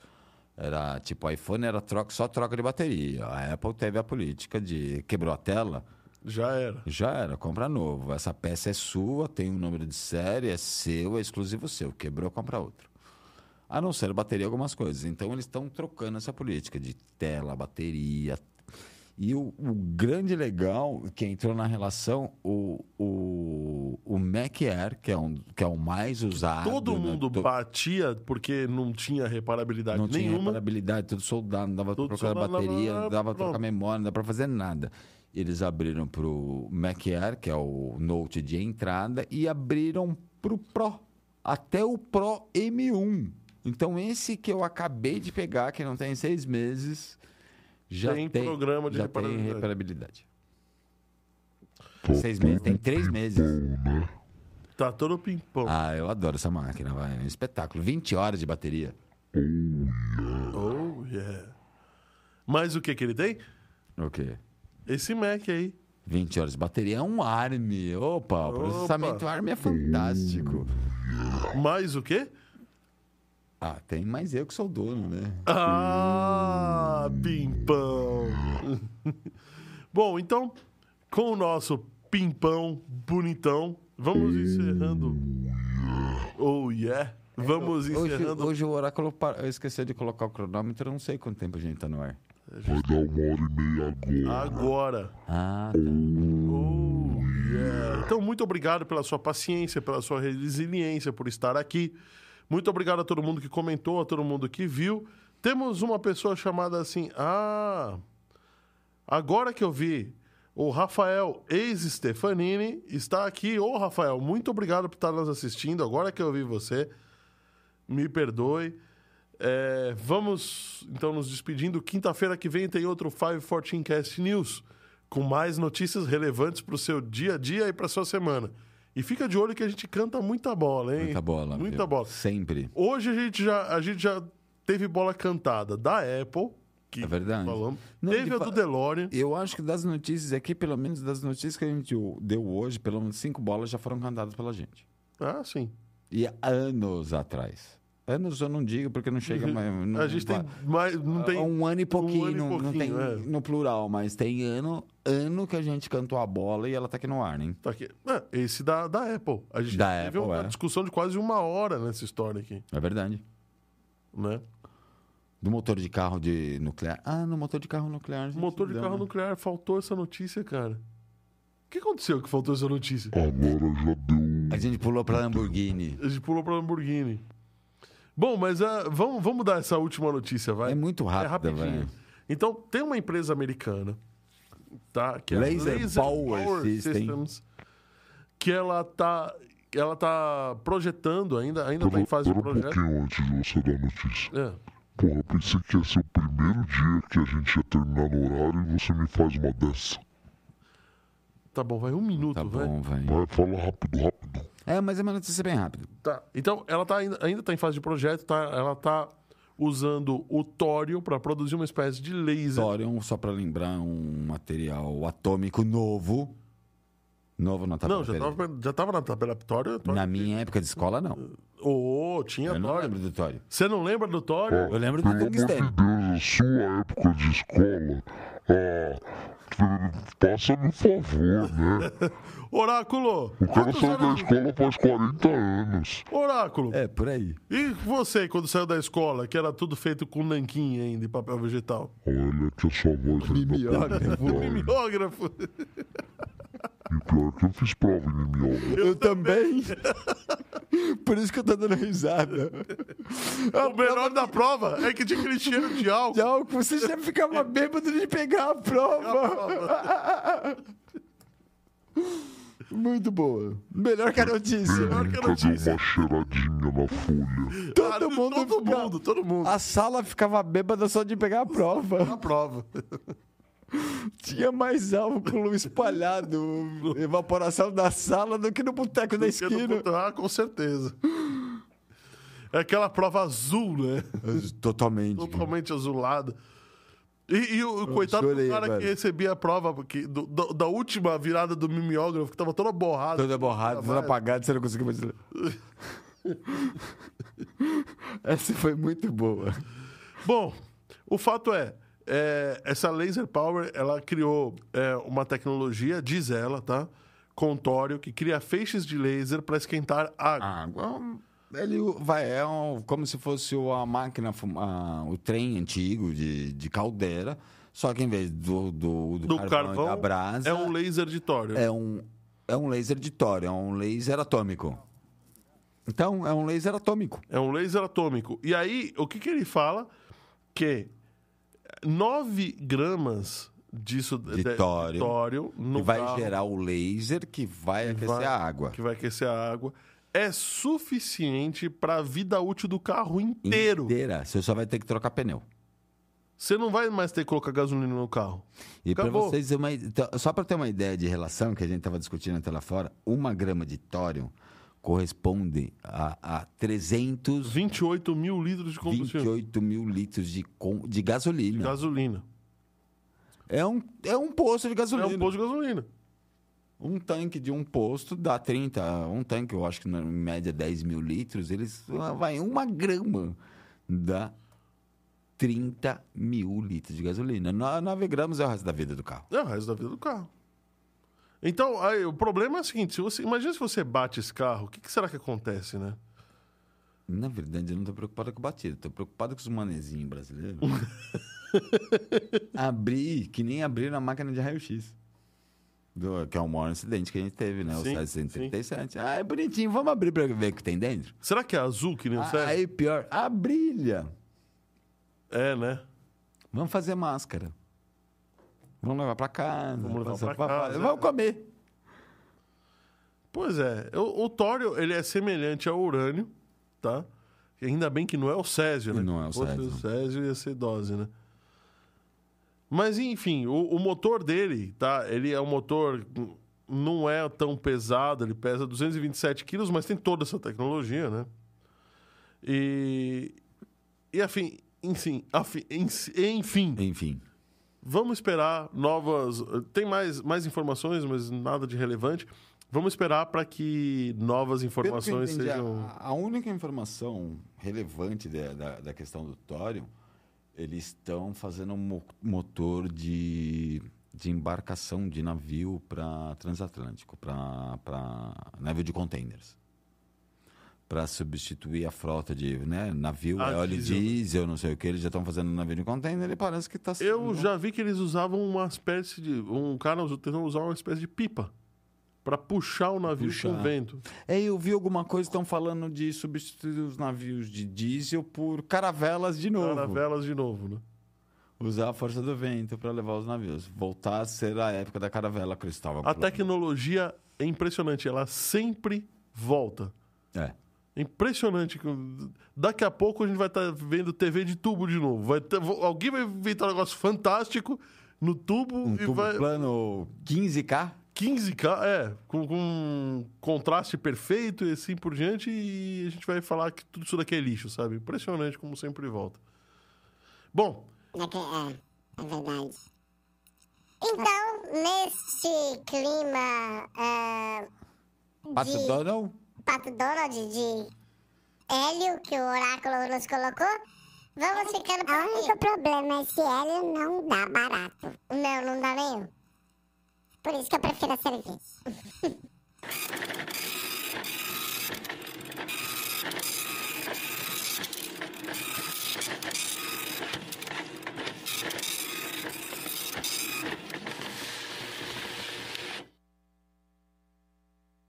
Era tipo, o iPhone era troca, só troca de bateria. A Apple teve a política de quebrou a tela, Já era. já era, compra novo. Essa peça é sua, tem um número de série, é seu, é exclusivo seu. Quebrou, compra outro. A não ser bateria, algumas coisas. Então eles estão trocando essa política de tela, bateria. E o, o grande legal que entrou na relação, o, o, o Mac Air, que é, um, que é o mais usado. Todo né? mundo To- batia porque não tinha reparabilidade não tinha nenhuma. reparabilidade, tudo soldado, não dava pra Tudo trocar bateria, não não dava pra pronto. trocar memória, não dava pra fazer nada. Eles abriram pro Mac Air, que é o Note de entrada, e abriram pro Pro, até o Pro M1. Então esse que eu acabei de pegar, que não tem seis meses, já Tem tem, programa de já tem reparabilidade. reparabilidade. Tá Seis meses, tem três meses. né? Tá todo pimpão. Ah, eu adoro essa máquina, vai. É um espetáculo. 20 horas de bateria. Oh, yeah. Mas o que que ele tem? O quê? Esse Mac aí. 20 horas de bateria é um ARM. Opa, o processamento ARM é fantástico. Mais o quê? Ah, tem mais eu que sou o dono, né? Ah, pimpão. (laughs) Bom, então, com o nosso pimpão bonitão, vamos encerrando. Oh, yeah. Vamos Hoje, encerrando. hoje o Oráculo par- eu esqueci de colocar o cronômetro, eu não sei quanto tempo a gente tá no ar. Vai dar uma hora e meia agora. Agora. Ah, Oh, yeah. Então, muito obrigado pela sua paciência, pela sua resiliência, por estar aqui. Muito obrigado a todo mundo que comentou, a todo mundo que viu. Temos uma pessoa chamada assim. Ah, agora que eu vi. O Rafael ex-Stefanini está aqui. Ô, Rafael, muito obrigado por estar nos assistindo. Agora que eu vi você, me perdoe. É, vamos então nos despedindo. Quinta-feira que vem tem outro 514 Cast News com mais notícias relevantes para o seu dia a dia e para sua semana. E fica de olho que a gente canta muita bola, hein? muita bola. Muita viu? bola. Sempre. Hoje a gente já, a gente já teve bola cantada da Apple, que É verdade. falamos. Não, teve de a do DeLorean. Eu acho que das notícias aqui, pelo menos das notícias que a gente deu hoje, pelo menos cinco bolas já foram cantadas pela gente. Ah, sim. E há anos atrás. Anos eu não digo porque não chega mais. (laughs) Não, a gente tem mais. Não tem. um ano e pouquinho, um ano e não, não tem pouquinho, é. no plural, mas tem ano, ano que a gente cantou a bola e ela tá aqui no ar, né? Tá aqui. Ah, esse da, da Apple. A gente Da teve Apple, uma é. discussão de quase uma hora nessa história aqui, É verdade. né? Do motor de carro de nuclear. Ah, no motor de carro nuclear. Motor de deu, carro né? nuclear, faltou essa notícia, cara. O que aconteceu que faltou essa notícia? Agora já deu. A gente pulou pra Lamborghini. A gente pulou pra Lamborghini. Bom, mas ah, vamos, vamos dar essa última notícia, vai. É muito É rápida, rapidinho. velho. Então, tem uma empresa americana, tá? Que é a Laser Power System. que ela tá, ela tá projetando, ainda, ainda tá Pera, em fase de pera um projeto. pouquinho antes de você dar a notícia. É. Porra, eu pensei que ia ser o primeiro dia que a gente ia terminar no horário e você me faz uma dessa. Tá bom, vai um minuto, Tá vai. bom, velho. Vai, fala rápido, rápido. É, mas é uma notícia bem rápida. Tá. Então, ela tá ainda, ainda tá em fase de projeto, tá? Ela tá usando o tório para produzir uma espécie de laser. Thorium, só pra lembrar, um material atômico novo. Novo na tabela. Não, já tava, já tava na tabela tório. tório. Na minha época de escola, não. Ô, tinha Eu não tório. lembro do Thorium. Você não lembra do tório? Eu lembro do Pelo amor de tungstênio. Deus, a sua época de escola. Ah, passa-me um favor, né? (laughs) Oráculo! O cara saiu da escola faz 40 anos. Oráculo! É, por aí. E você, quando saiu da escola, que era tudo feito com nanquim ainda, e papel vegetal? Olha que a sua voz ainda Mimeógrafo. Mimeógrafo! E pior que eu fiz prova em mimeógrafo. Eu também. (laughs) Por isso que eu tô dando risada. O melhor da prova é que tinha aquele cheiro de álcool. De álcool, você já ficava (laughs) bêbado de pegar a prova. Muito boa. Melhor que a notícia. Melhor que a notícia. uma cheiradinha na folha. Todo Ah, mundo todo fica- mundo, todo mundo. A sala ficava bêbada só de pegar a prova. Na prova. Tinha mais álcool espalhado, evaporação da sala do que no boteco da esquina. puto- Ah, com certeza. É aquela prova azul, né? Totalmente. Totalmente azulada. E, e o, o coitado chorei, do cara velho. que recebia a prova porque, do- do- da última virada do mimeógrafo, que tava toda borrada. Toda borrada, toda apagada, você não conseguiu mais ler. (laughs) Essa foi muito boa. Bom, o fato é, é, essa Laser Power, ela criou é, uma tecnologia, diz ela, tá? Com tório, que cria feixes de laser para esquentar água. Água, ele vai, é um- como se fosse a máquina, a- o trem antigo de, de caldeira, só que em vez do, do, do, do carvão, carvão, da brasa, é um laser de tório. é um, é um laser de tório, é um laser atômico. Então, é um laser atômico. É um laser atômico. E aí, o que, que ele fala? Que 9 gramas disso De tório. tório no que vai carro, gerar o laser que vai aquecer vai- a água. que vai aquecer a água, é suficiente para a vida útil do carro inteiro. Inteira. Você só vai ter que trocar pneu. Você não vai mais ter que colocar gasolina no carro. E para vocês, uma, então, só para ter uma ideia de relação que a gente estava discutindo até lá fora, uma grama de tório corresponde a, a 328 28 mil litros de combustível. mil litros de, de gasolina. Gasolina. É, um, é um posto de É gasolina. um posto de gasolina. Um tanque de um posto dá 30. Um tanque, eu acho que na média 10 mil litros, eles vai uma grama dá 30 mil litros de gasolina. No- 9 gramas é o resto da vida do carro. É o resto da vida do carro. Então, aí, o problema é o seguinte: se você, imagina se você bate esse carro, o que, que será que acontece, né? Na verdade, eu não tô preocupado com o batido, tô preocupado com os manezinhos brasileiros. (laughs) Abrir, que nem abrir na máquina de raio-x. Do- Que é o maior incidente que a gente teve, né? O Sim, 737. Ah, é bonitinho, vamos abrir pra ver o que tem dentro? Será que é azul que nem o Ah, Sérgio? Aí, pior, a brilha. É, né? Vamos fazer máscara. Vamos levar pra casa. Vamos levar passar pra casa, Vamos é. comer. Pois é. O, o tório, ele é semelhante ao urânio, tá? Ainda bem que não é o césio, né? Não é o Se fosse césio. o césio ia ser dose, né? Mas, enfim, o, o motor dele, tá? Ele é um motor... Não é tão pesado, ele pesa 227 quilos, mas tem toda essa tecnologia, né? E... E, afim, enfim, afim, enfim, Enfim. Vamos esperar novas. Tem mais, mais informações, mas nada de relevante. Vamos esperar para que novas Pelo que eu informações entendi, sejam. a, a única informação relevante da, da, da questão do tório, eles estão fazendo um mo- motor de, de embarcação de navio para transatlântico, para navio de containers. Para substituir a frota de né, navio, Ah, é óleo diesel. diesel, não sei o que, eles já estão fazendo navio de container e parece que está Eu já vi que eles usavam uma espécie de. Um cara tentou usar uma espécie de pipa para puxar o navio Puxar. com vento. É, eu vi alguma coisa, estão falando de substituir os navios de diesel por caravelas de novo. Caravelas de novo, né? Usar a força do vento para levar os navios. Voltar a ser a época da caravela Cristóvão. A tecnologia é impressionante, ela sempre volta. É. Impressionante. Daqui a pouco a gente vai estar vendo TV de tubo de novo. Vai ter- alguém vai inventar um negócio fantástico no tubo Um e tubo vai. plano 15K. 15K, é, com, com contraste perfeito e assim por diante, e a gente vai falar que tudo isso daqui é lixo, sabe? Impressionante como sempre volta. Bom, É, é verdade. Então, nesse clima Pato de Donald. Pato Donald, de Hélio, que o oráculo nos colocou, vamos ficando por O único problema é esse hélio não dá barato. Não, não dá nenhum. Por isso que eu prefiro a cerveja. (laughs)